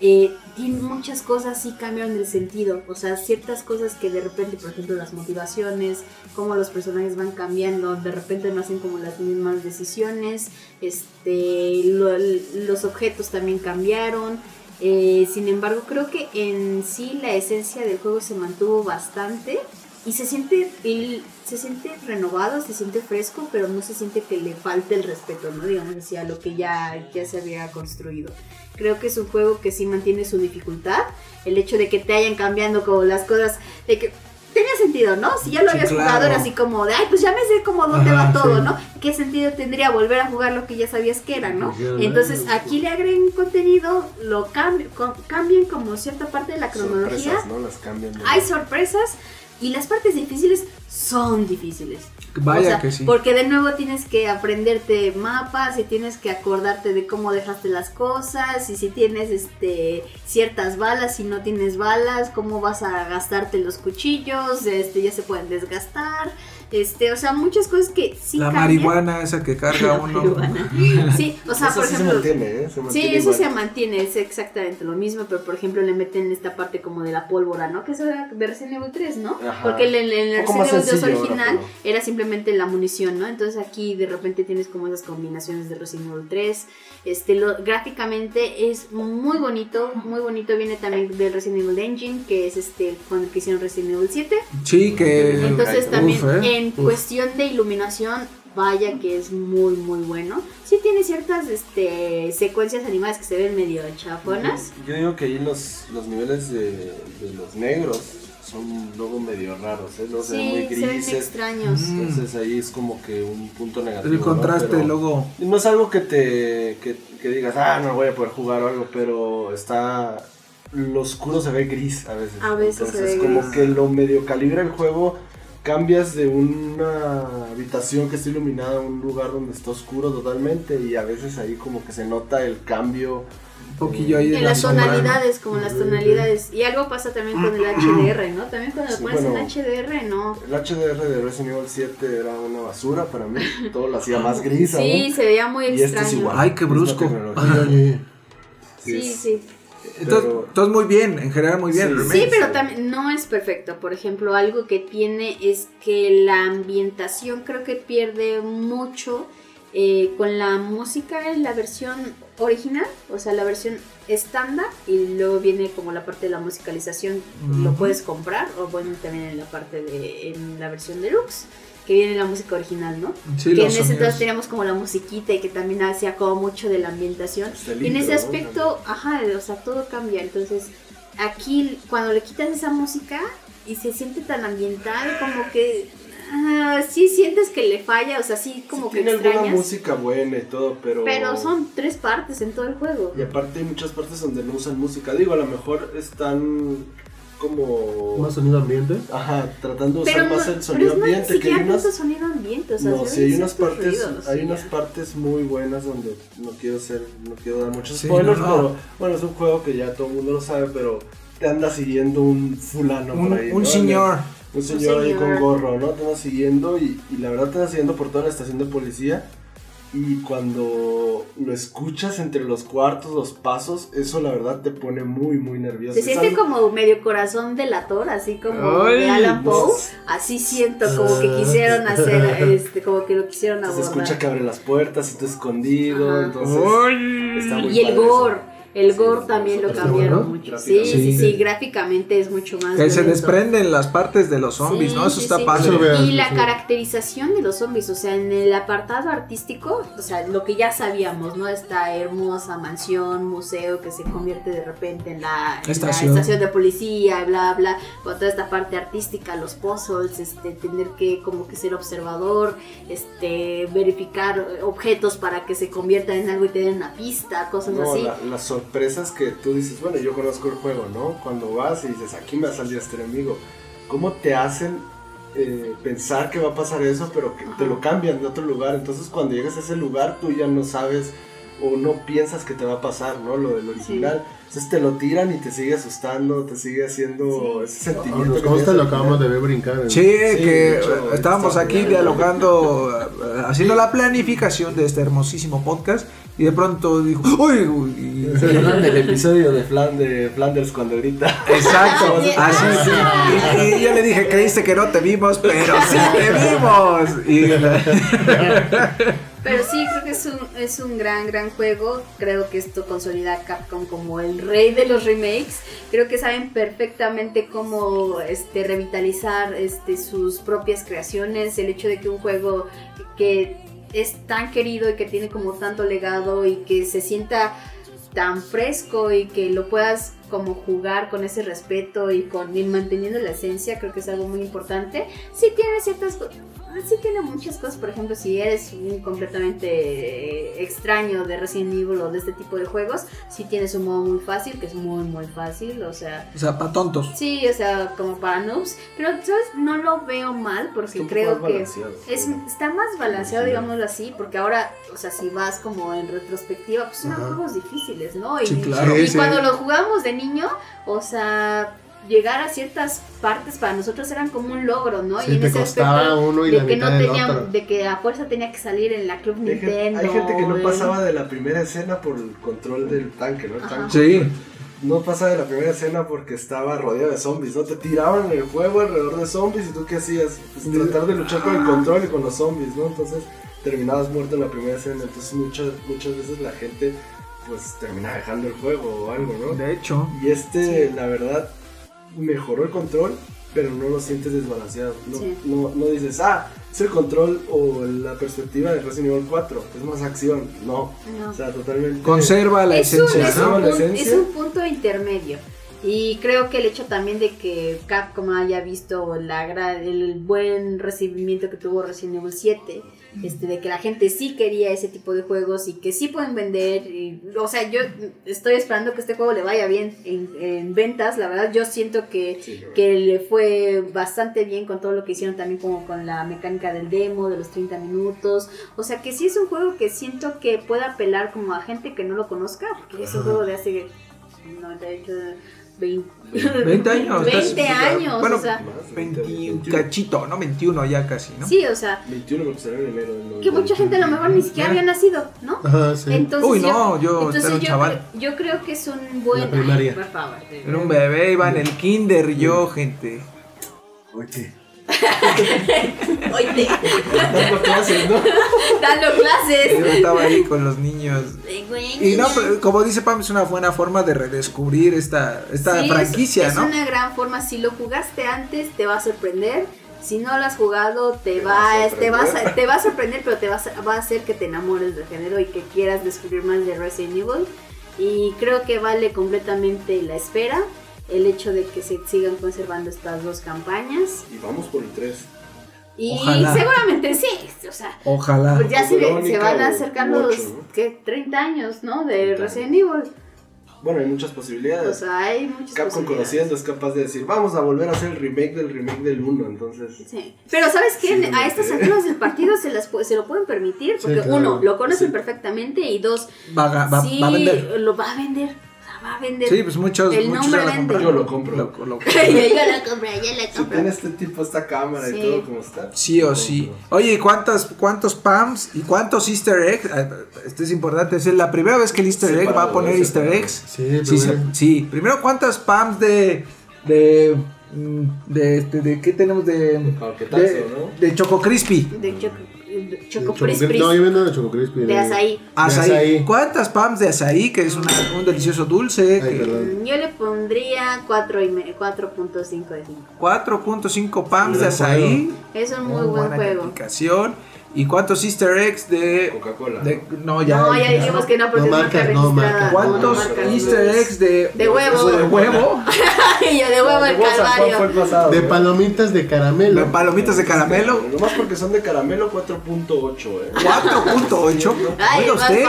eh, muchas cosas sí cambiaron el sentido. O sea, ciertas cosas que de repente, por ejemplo, las motivaciones, cómo los personajes van cambiando, de repente no hacen como las mismas decisiones. Este, lo- los objetos también cambiaron. Eh, sin embargo, creo que en sí la esencia del juego se mantuvo bastante y se siente se siente renovado, se siente fresco, pero no se siente que le falte el respeto, ¿no? Digamos así, a lo que ya, ya se había construido. Creo que es un juego que sí mantiene su dificultad. El hecho de que te hayan cambiando como las cosas, de que tenía sentido, ¿no? Si ya lo Sí, habías claro. jugado era así como de, ay, pues ya me sé como dónde Ajá, va todo, sí. ¿no? ¿Qué sentido tendría volver a jugar lo que ya sabías que era, ¿no? Entonces aquí le agreguen contenido, lo cambi- co- cambien como cierta parte de la cronología. Sorpresas, ¿no? Las cambian. Hay sorpresas y las partes difíciles son difíciles. Vaya O sea, que sí. Porque de nuevo tienes que aprenderte mapas y tienes que acordarte de cómo dejaste las cosas y si tienes este ciertas balas, si no tienes balas, cómo vas a gastarte los cuchillos, este ya se pueden desgastar, este, o sea, muchas cosas que sí la cambian. marihuana esa que carga La uno. marihuana. Sí, o sea, Eso por sí ejemplo, se mantiene, ¿eh? Se Sí, eso igual. se mantiene, es exactamente lo mismo, pero por ejemplo le meten esta parte como de la pólvora, ¿no? Que eso era de Resident Evil 3, ¿no? Ajá. Porque en el, Resident Evil 2 sencillo ahora, original pero- era simplemente la munición, ¿no? Entonces aquí de repente tienes como esas combinaciones de Resident Evil 3. Este, lo, gráficamente es muy bonito, muy bonito. Viene también del Resident Evil Engine, que es este con el que hicieron Resident Evil 7. Sí, que. Entonces Uf, también eh. en Uf. cuestión de iluminación, vaya que es muy muy bueno. Sí tiene ciertas este, secuencias animadas que se ven medio chafonas. Yo digo que ahí los, los niveles de, de los negros son luego medio raros, ¿eh? Luego se ven muy Sí, se ven grises. extraños. Mm. Entonces ahí es como que un punto negativo. El ¿no? contraste Pero luego. No es algo que te que, que digas, ah, no voy a poder jugar o algo, pero está. Lo oscuro se ve gris a veces. A veces se Entonces, ve como gris. que lo medio calibra el juego cambias de una habitación que está iluminada a un lugar donde está oscuro totalmente y a veces ahí como que se nota el cambio. Un poquillo ahí de En la las tonalidades, como las tonalidades. Y algo pasa también con el HDR, ¿no? También cuando lo pones bueno. en HDR, no. El HDR de Resident Evil 7 era una basura para mí, todo lo hacía más gris Sí, aún. se veía muy Y este extraño. es igual. Ay, qué brusco. Sí, sí. Entonces, Pero- entonces muy bien, en general muy bien. Sí. pero también no es perfecto. Por ejemplo, algo que tiene es que la ambientación creo que pierde mucho eh, con la música en la versión original, o sea, la versión estándar, y luego viene como la parte de la musicalización, lo puedes comprar, o bueno, también en la parte de en la versión deluxe, que viene la música original, ¿no? Sí, que en ese sonidos. entonces teníamos como la musiquita y que también hacía como mucho de la ambientación. Y en ese ¿no? aspecto, ajá, o sea, todo cambia. Entonces, aquí cuando le quitas esa música y se siente tan ambiental, como que ah, sí sientes que le falla, o sea, sí como que Tiene alguna extrañas. música buena y todo, pero... Pero son tres partes en todo el juego. Y aparte hay muchas partes donde no usan música. Digo, a lo mejor están como... ¿Más sonido ambiente? Ajá, tratando de Pero usar no, más el pero sonido es no ni ambiente, que hay unas... sonido ambiente, o sea, No, sí, hay unas partes, ruidos, hay unas partes muy buenas donde no quiero ser, no quiero dar muchos Sí, spoilers, no, no. pero bueno, es un juego que ya todo el mundo lo sabe, pero te anda siguiendo un fulano Un, por ahí, un ¿no? señor. Un señor ahí señor. con gorro, ¿no? Te anda siguiendo y, y la verdad te anda siguiendo por toda la estación de policía. Y cuando lo escuchas entre los cuartos, los pasos, eso la verdad te pone muy, muy nervioso. Se siente algo- como medio corazón delator, así como Ay, de Alan Poe. Así siento como que quisieron hacer, este, como que lo quisieron Se abordar. escucha que abre las puertas y tú escondido, Ajá. entonces está muy Y el eso. El Sí, gore sí, también lo cambiaron bueno. mucho. Sí, sí, sí, gráficamente es mucho más. Que se desprenden las partes de los zombies, Sí, ¿no? Eso sí, está sí. padre. Y la caracterización de los zombies, o sea, en el apartado artístico, o sea, lo que ya sabíamos, ¿no? Esta hermosa mansión, museo que se convierte de repente en la en la Estación. estación de policía, bla, bla, con toda esta parte artística, los puzzles, este, tener que como que ser observador, este, verificar objetos para que se conviertan en algo y te den una pista, cosas No, así. la- las sorpresas que tú dices, bueno, yo conozco el juego, ¿no? Cuando vas y dices, aquí me ha salido este enemigo, ¿cómo te hacen eh, pensar que va a pasar eso, pero que te lo cambian de otro lugar? Entonces, cuando llegas a ese lugar, tú ya no sabes o no piensas que te va a pasar, ¿no? Lo del original. Entonces te lo tiran y te sigue asustando, te sigue haciendo Sí. ese sentimiento. Nos consta, lo acabamos de ver brincar. en- Sí, Sí, que hecho, estábamos está aquí bien. dialogando, eh, haciendo la planificación de este hermosísimo podcast y de pronto dijo, ¡Uy! uy", y- ¿Se acuerdan del episodio de, Flan- de Flanders cuando grita? Exacto, así sí. sí. Y, y yo le dije, creíste que no te vimos, pero sí te vimos. Y Pero sí, creo que es un, es un gran, gran juego. Creo que esto consolida a Capcom como el rey de los remakes. Creo que saben perfectamente cómo este, revitalizar este, sus propias creaciones. El hecho de que un juego que es tan querido y que tiene como tanto legado y que se sienta tan fresco y que lo puedas como jugar con ese respeto y con manteniendo la esencia, creo que es algo muy importante. Sí tiene ciertas sí tiene muchas cosas, por ejemplo, si eres un completamente eh, extraño de Resident Evil o de este tipo de juegos, sí tienes un modo muy fácil, que es muy muy fácil, o sea, o sea, para tontos. sí, o sea, como para noobs, pero sabes, no lo veo mal porque creo que es, está más balanceado, Sí. digámoslo así, porque ahora, o sea, si vas como en retrospectiva, pues son Ajá. juegos difíciles, ¿no? Y, Sí, claro. y Sí, sí. cuando lo jugamos de niño, o sea, llegar a ciertas partes para nosotros eran como un logro, ¿no? Sí, te costaba aspecto uno y de la que no mitad del tenía, otro. de que a fuerza tenía que salir en la Club Hay gente, Nintendo. hay gente que no en- pasaba de la primera escena por el control del tanque, ¿no? El tanque Sí. no pasaba de la primera escena porque estaba rodeado de zombies, ¿no? Te tiraban en el juego alrededor de zombies y tú qué hacías? Pues tratar de luchar con el control y con los zombies, ¿no? Entonces terminabas muerto en la primera escena, entonces muchas, muchas veces la gente pues termina dejando el juego o algo, ¿no? De hecho, Y este, la verdad, mejoró el control, pero no lo sientes desbalanceado. No, Sí. no, no dices, ah, es el control o la perspectiva de Resident Evil 4, es más acción. No, No. o sea, totalmente. conserva la es un, esencia, un La punto, esencia. es un punto intermedio. Y creo que el hecho también de que Capcom haya visto la gra- el buen recibimiento que tuvo Resident Evil 7 este, de que la gente sí quería ese tipo de juegos y que sí pueden vender. y- o sea, yo estoy esperando que este juego le vaya bien en, en ventas. La verdad, yo siento que, Sí, que le fue bastante bien con todo lo que hicieron también como con la mecánica del demo, de los 30 minutos. O sea, que sí es un juego que siento que puede apelar como a gente que no lo conozca, porque es un juego de hace 98, 20, 20 años. 20 años, Bueno, o sea, Más de 20 20, cachito, ¿no? 21 ya casi, ¿no? sí, o sea, 21 porque salió en enero. del que mucha gente a lo mejor ni siquiera había nacido, ¿no? Ajá, sí. Entonces, Uy, no, yo entonces era un yo, chaval. Creo, yo creo que es un buen. La primaria. Ay, por favor. Era un bebé, iba en el kinder yo, gente. Oye, Oye, dando clases, ¿no? dando Yo clases. estaba ahí con los niños. Y no, como dice Pam, es una buena forma de redescubrir esta, esta Sí, es- franquicia, es, ¿no? una gran forma. Si lo jugaste antes, te va a sorprender. Si no lo has jugado, te, Te va, te, vas a, sorprender. te va a sorprender, pero te va a, va a hacer que te enamores del género y que quieras descubrir más de Resident Evil. Y creo que vale completamente la espera el hecho de que se sigan conservando estas dos campañas. Y vamos por el 3. Y Ojalá. seguramente sí, o sea, Ojalá. pues ya se, van a o acercar los ocho, ¿no? ¿qué? 30 años, ¿no? De 30 Resident Evil. Bueno, hay muchas O posibilidades. sea, hay muchas Capcom posibilidades. conociendo es capaz de decir, vamos a volver a hacer el remake del remake del 1, entonces... Sí. Pero ¿sabes qué? Sí, a estas sí. alturas del partido se, las, se lo pueden permitir porque claro. uno, lo conocen Sí. perfectamente y dos, Va, a- va- sí, va a vender. lo va a vender. Va a vender. Sí, pues muchos, El muchos nombre vende. Yo lo compro. Lo- lo- yo, yo la compré, yo la Si compré. tiene este tipo, esta cámara Sí. y todo como está. Sí o lo sí. compro. Oye, ¿y cuántos, cuántos PAMs y cuántos Easter eggs? Ah, Esto es importante. Es la primera vez que el Easter egg va a poner. Easter eggs. Sí, Sí, se- sí. Primero, ¿cuántas PAMs de. de. mm, de, este, de qué tenemos de. de, ¿no? de Choco Crispy. De Choco, de Choco. No, yo vendo de Choco Crispy. De azaí. Azaí. azaí. ¿Cuántas PAMs de azaí? Que es una- un delicioso dulce. Ay, que- Yo le pondría 4 y me- 4.5 de 5. 4.5 PAMs de azaí. Es un muy Muy buen buena juego. ¿Y cuántos Easter eggs de. Coca-Cola. de- no, ya. No, ya dijimos que no porque No marcas, no marcas. ¿Cuántos no marcas. Easter eggs de. De huevo. de huevo? Y yo de huevo el calvario. pasado? De ¿no? palomitas de De caramelo. palomitas de caramelo. Nomás porque son de caramelo 4.8, eh. 4.8. Ay, usted.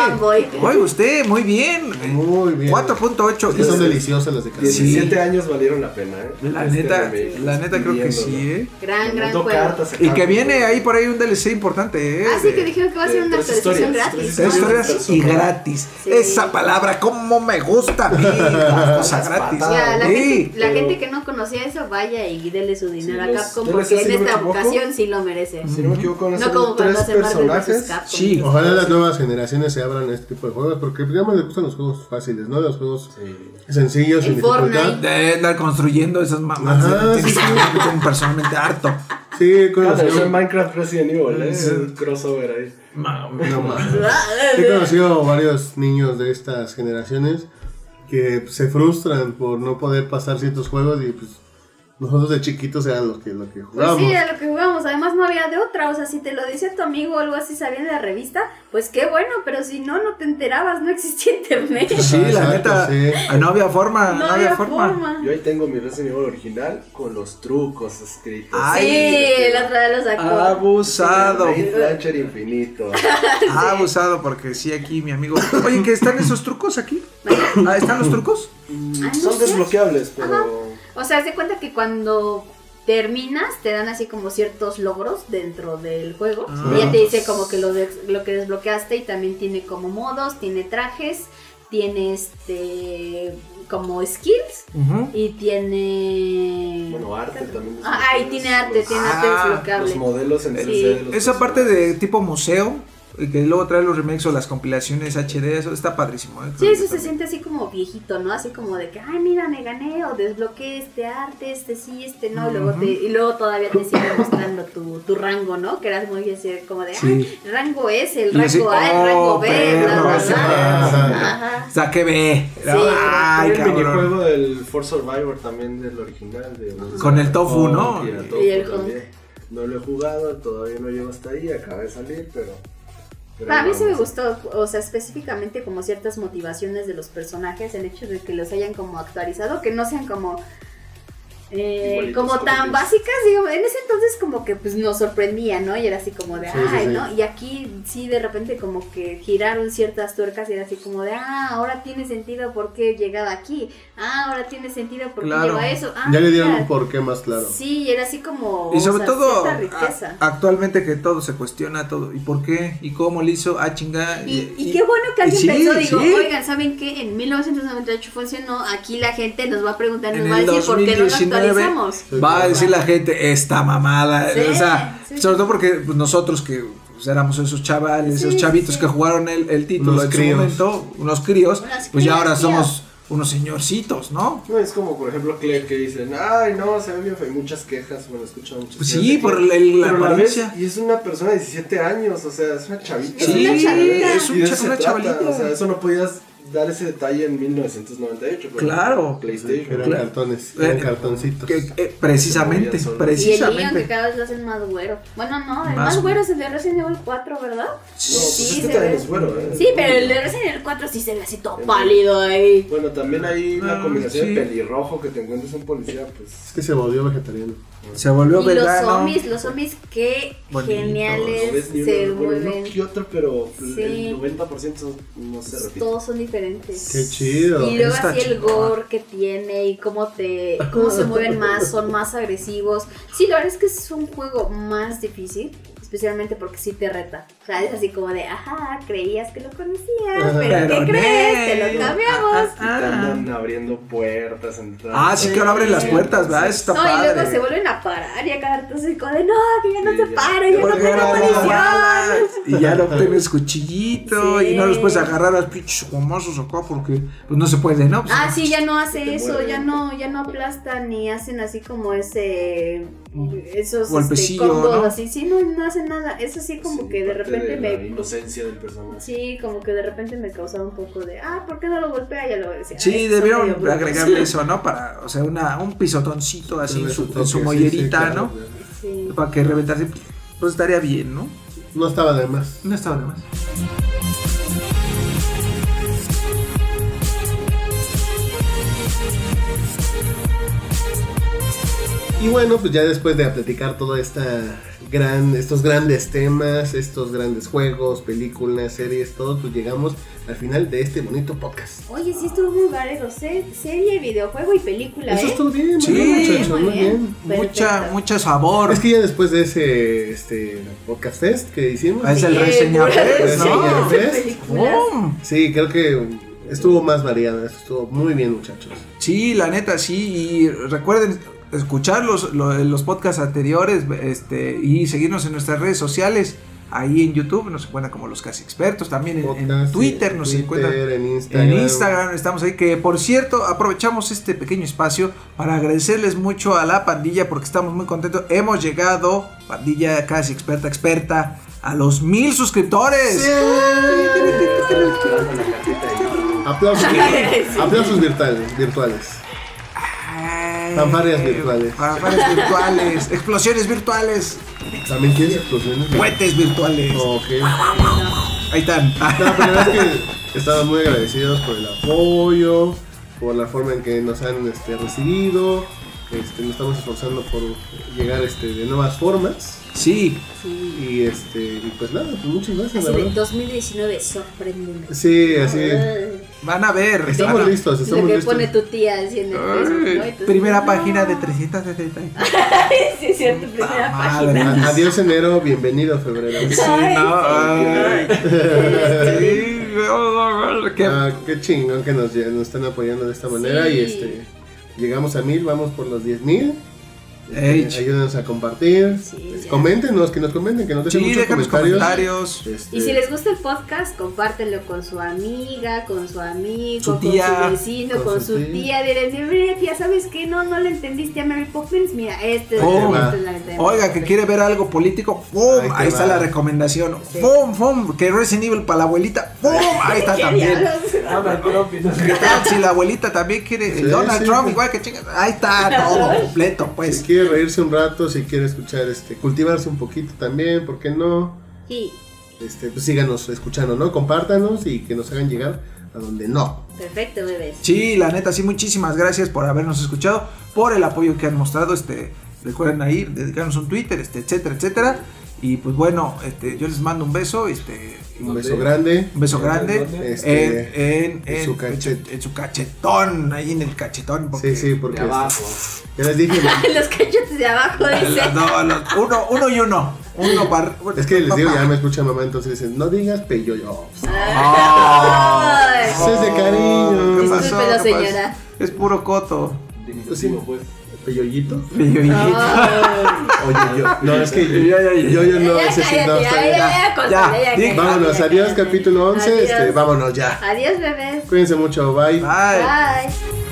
Oiga usted, muy bien. Muy bien. 4.8. Es que son deliciosas las de caramelo. Sí. 17 años valieron la pena, eh. La Este neta, la neta creo que sí, ¿eh? Gran, gran juego. Y que viene ahí por ahí un DLC importante, ¿eh? Ah, sí, que dijeron que va a ser una actualización gratis. Tres ¿no? historias y gratis. Sí. Esa palabra, como me gusta a mí, Las gratis. Ya, la, Sí. gente, la pero- gente que no conocía eso, vaya y dele su dinero Sí, a Capcom porque en no esta equivoco, ocasión sí lo merece. Si no me equivoco, No como cuando tres personajes. Capcom. Sí. Ojalá las nuevas generaciones se abran a este tipo de juegos, porque pues, ya me gustan los juegos fáciles, ¿no? Los juegos sencillos, sin dificultad. De andar construyendo esas mamás. Personalmente harto. Sí, con Claro, los es Minecraft Resident Evil, eh. Sí. Un crossover ahí. No mames. He conocido varios niños de estas generaciones que se frustran por no poder pasar ciertos juegos y pues nosotros de chiquitos eran los que, lo que Pues jugábamos. sí, a lo que jugamos. Además, no había de otra. O sea, si te lo dice tu amigo o algo así, sabía de la revista, pues qué bueno. Pero si no, no te enterabas, no existía internet. Sí, la neta. sí. ah, No había forma. No había forma. Yo ahí tengo mi Resident Evil original con los trucos escritos. Ay. Sí, el otro día lo sacó. Abusado. Launcher infinito. Ah, abusado, porque sí, aquí mi amigo. Oye, ¿que están esos trucos aquí? Ah, ¿están los trucos? No Son sé. desbloqueables, pero. O sea, haz de cuenta que cuando terminas te dan así como ciertos logros dentro del juego Ah. y ya te dice como que lo, de- lo que desbloqueaste y también tiene como modos, tiene trajes, tiene este como skills y tiene Bueno, arte también. Ah, ah, y tiene arte, Los- tiene arte Ah, desbloqueable. Los modelos en Sí. 3D de los Esa parte de tipo museo, que luego trae los remakes o las compilaciones HD, eso está padrísimo. ¿eh? Sí, eso se siente así como viejito, ¿no? Así como de que, ay, mira, me gané o desbloqueé este arte, este sí, este no. y, luego te, y luego todavía te sigue mostrando tu, tu rango, ¿no? Que eras muy así como de, Sí. ay, rango S, el Y así, rango A, el oh, rango B, bla, perro, bla, bla. Ajá. Saque B. Sí, Ay, el cabrón. minijuego del For Survivor también del original. De Con el tofu, ¿no? y el tofu Y el. No lo he jugado, todavía no llego hasta ahí, acaba de salir, pero. Pero A mí sí me gustó, o sea, específicamente como ciertas motivaciones de los personajes, el hecho de que los hayan como actualizado, que no sean como eh, como tan básicas, digo, en ese entonces como que pues nos sorprendía, ¿no? Y era así como de, Sí, ay, sí. ¿no? Y aquí sí de repente como que giraron ciertas tuercas y era así como de, ah, ahora tiene sentido por qué llegaba aquí, ah, ahora tiene sentido por qué Claro. llegó a eso, ah, Ya le dieron mira. un porqué más claro. Sí, y era así como... Y o sobre sea, todo cierta riqueza. a- actualmente que todo se cuestiona todo. ¿Y por qué? ¿Y cómo le hizo? Ah, chinga. Y, y qué bueno que alguien sí, pensó, digo, sí. oigan, ¿saben qué? En 1998 funcionó, aquí la gente nos va a preguntar, En nos va a el decir por qué no lo 2019 actualizamos. Va a decir la gente esta mamada. Sí, o sea, sí. sobre todo porque pues, nosotros que pues, éramos esos chavales, Sí, esos chavitos sí. que jugaron el, el título Unos en críos. su momento, unos críos, Unos pues ya ahora tío. somos unos señorcitos, ¿no? No, es como por ejemplo Claire que dicen, ay no, se ve bien feo", y muchas quejas, bueno, escucho muchas Pues quejas sí, por la la apariencia. y es una persona de 17 años, o sea, es una chavita. Es una chavita. es un Y cha- una chavalita. O sea, eso no podías dar ese detalle en 1998. por Claro. PlayStation. Eran Claro. cartones, eran Eh, cartoncitos. Que- eh, precisamente, solos. Y el que precisamente. cada vez lo hacen más güero. Bueno, no, el Más más, güero es el de Resident Evil 4, ¿verdad? No, pues Sí, este se también ve. es bueno, ¿eh? Sí, pero el de Resident Evil 4 sí se ve así todo pálido ahí. Bueno, también hay una Ah, combinación sí. de pelirrojo que te encuentres un policía, pues. Es que se volvió vegetariano. Se volvió Y los vegano. zombies, los zombies, qué Bonitos. No geniales ves ni se uno, bueno, que otro, pero Sí. el 90% no se repite. Todos son diferentes. Qué chido. Y luego Está así el gore que tiene y cómo te cómo se mueven más, son más agresivos. Sí, la verdad es que es un juego más difícil, especialmente porque sí te reta. O sea, es así como de, ajá, creías que lo conocías, pero ¿qué crees? Te lo cambiamos. Te andan abriendo puertas, entrando. Ah, sí que ahora abren las puertas, ¿verdad? Eso está No, y luego se vuelven a parar y a cada rato así como de, no, que ya no Sí, se ya. no tengo munición. Y ya no tienes cuchillito Sí. y no los puedes agarrar a los pinches gomazos acá porque pues no se puede, ¿no? Pues, Ah, sí, ya no hace Te eso, ya no, ya no aplastan ni hacen así como ese esos este, Golpecillo, combos ¿no? así, sí, no, no hacen nada. Eso sí como Sí, que de repente de La me inocencia del personaje. Sí, como que de repente me causaba un poco de, ah, ¿por qué no lo golpea? Ya lo decía. Sí, "Ay, son debieron medio brutos". agregarle eso, ¿no? Para, o sea, una, un pisotoncito así en su, en su mollerita, sí, claro, ¿no? claro. Sí. Para que reventase, pues estaría bien, ¿no? No estaba de más. No estaba de más. Y bueno, pues ya después de platicar todo esta gran, estos grandes temas, estos grandes juegos, películas, series, todo, pues llegamos al final de este bonito podcast. Oye, sí estuvo muy variado, se- serie, videojuego y película, Eso ¿eh? estuvo bien, muy Sí, muchachos, muy bien. bien. Mucha, mucho sabor. Es que ya después de ese este, podcast fest que hicimos, Ah, es el Sí, reseña puras fest, ¿no? Fest. ¡Bum! sí, creo que estuvo más variado, estuvo muy bien, muchachos. Sí, la neta, sí. Y recuerden escuchar los, lo- los podcasts anteriores este, y seguirnos en nuestras redes sociales. Ahí en YouTube nos encuentran como los casi expertos. También en, Twitter nos Twitter, encuentran. en Instagram. En Instagram estamos ahí, que por cierto aprovechamos este pequeño espacio para agradecerles mucho a la pandilla porque estamos muy contentos. Hemos llegado, pandilla casi experta, experta, a los mil suscriptores. Aplausos, aplausos virtuales, virtuales. Ay, Fanfarrias virtuales. Fanfarrias virtuales, explosiones virtuales, ¿También tienes explosiones? cohetes virtuales. Ok. Ahí están. No, pero la verdad es que estamos muy agradecidos por el apoyo, por la forma en que nos han este, recibido. Este, nos estamos esforzando por llegar este, de nuevas formas. Sí, Sí. Y este y pues nada, pues muchas gracias, Así la de verdad. 2019, sorpréndeme. Sí, así. Ay, van a ver. Estamos van a- listos, Lo estamos que listos. pone tu tía así en el Facebook, ¿no? Ay, Entonces, primera no. página de 370. sí, es cierto, primera madre. página. Adiós enero, bienvenido febrero. Sí, Ay, no, ay. Sí, qué- Ah, qué chingón que nos, nos están apoyando de esta manera y Sí. este llegamos a mil, vamos por los diez mil. Ey, ayúdenos a compartir. Sí, ya. coméntenos, que nos comenten, que nos dejen Sí, muchos comentarios. comentarios. Este, Y si les gusta el podcast, compártenlo con su amiga, con su amigo, Su con su vecino, con con, su su tía. Dirán, mira tía, ¿sabes qué? No, no le entendiste a Mary Poppins. Mira, este es, Oh, es la Oiga, que quiere ver algo político, ¡fum! Ahí está la recomendación. Sí. ¡Fum! ¡Fum! Que Resident Evil para la abuelita, ¡fum! Ahí está ¿Qué también. si la abuelita también quiere el Donald sí. Trump igual que chingas? Ahí está todo completo, pues. si quiere reírse un rato, si quiere escuchar, este, cultivarse un poquito también, ¿por qué no? Sí, Este, pues síganos escuchando, ¿no? Compártanos y que nos hagan llegar a donde no. Perfecto, bebés. Sí, la neta, sí, muchísimas gracias por habernos escuchado, por el apoyo que han mostrado. Este, recuerden ahí, dedicarnos un Twitter, este, etcétera, etcétera. Y pues bueno, este, yo les mando un beso, este, Un beso grande. un beso grande. Este, en, en, en en- su en su cachetón, ahí en el cachetón. porque- Sí, sí, porque. De abajo. Ya les dije. Los cachetes de abajo, dice. No, los- uno, uno y uno. Uno para. Es que les digo, ya me escucha mamá, entonces dicen, no digas peyo yo. Ay. Eso es de cariño. ¿Qué pasó? Discúlpelo, ¿Qué pasó? señora. Es puro coto. Diminutivo, pues. ¿Peyoyito? Ay. Oye, yo. No, es que yo, Ya, ya, ya. yo, yo no, Ya, ese sí, no, ya, ya, ya, córtale, Ya, ya, di- cállate, Vámonos, adiós, capítulo 11. Este, vámonos ya. Adiós, bebés. Cuídense mucho, bye. Bye. Bye.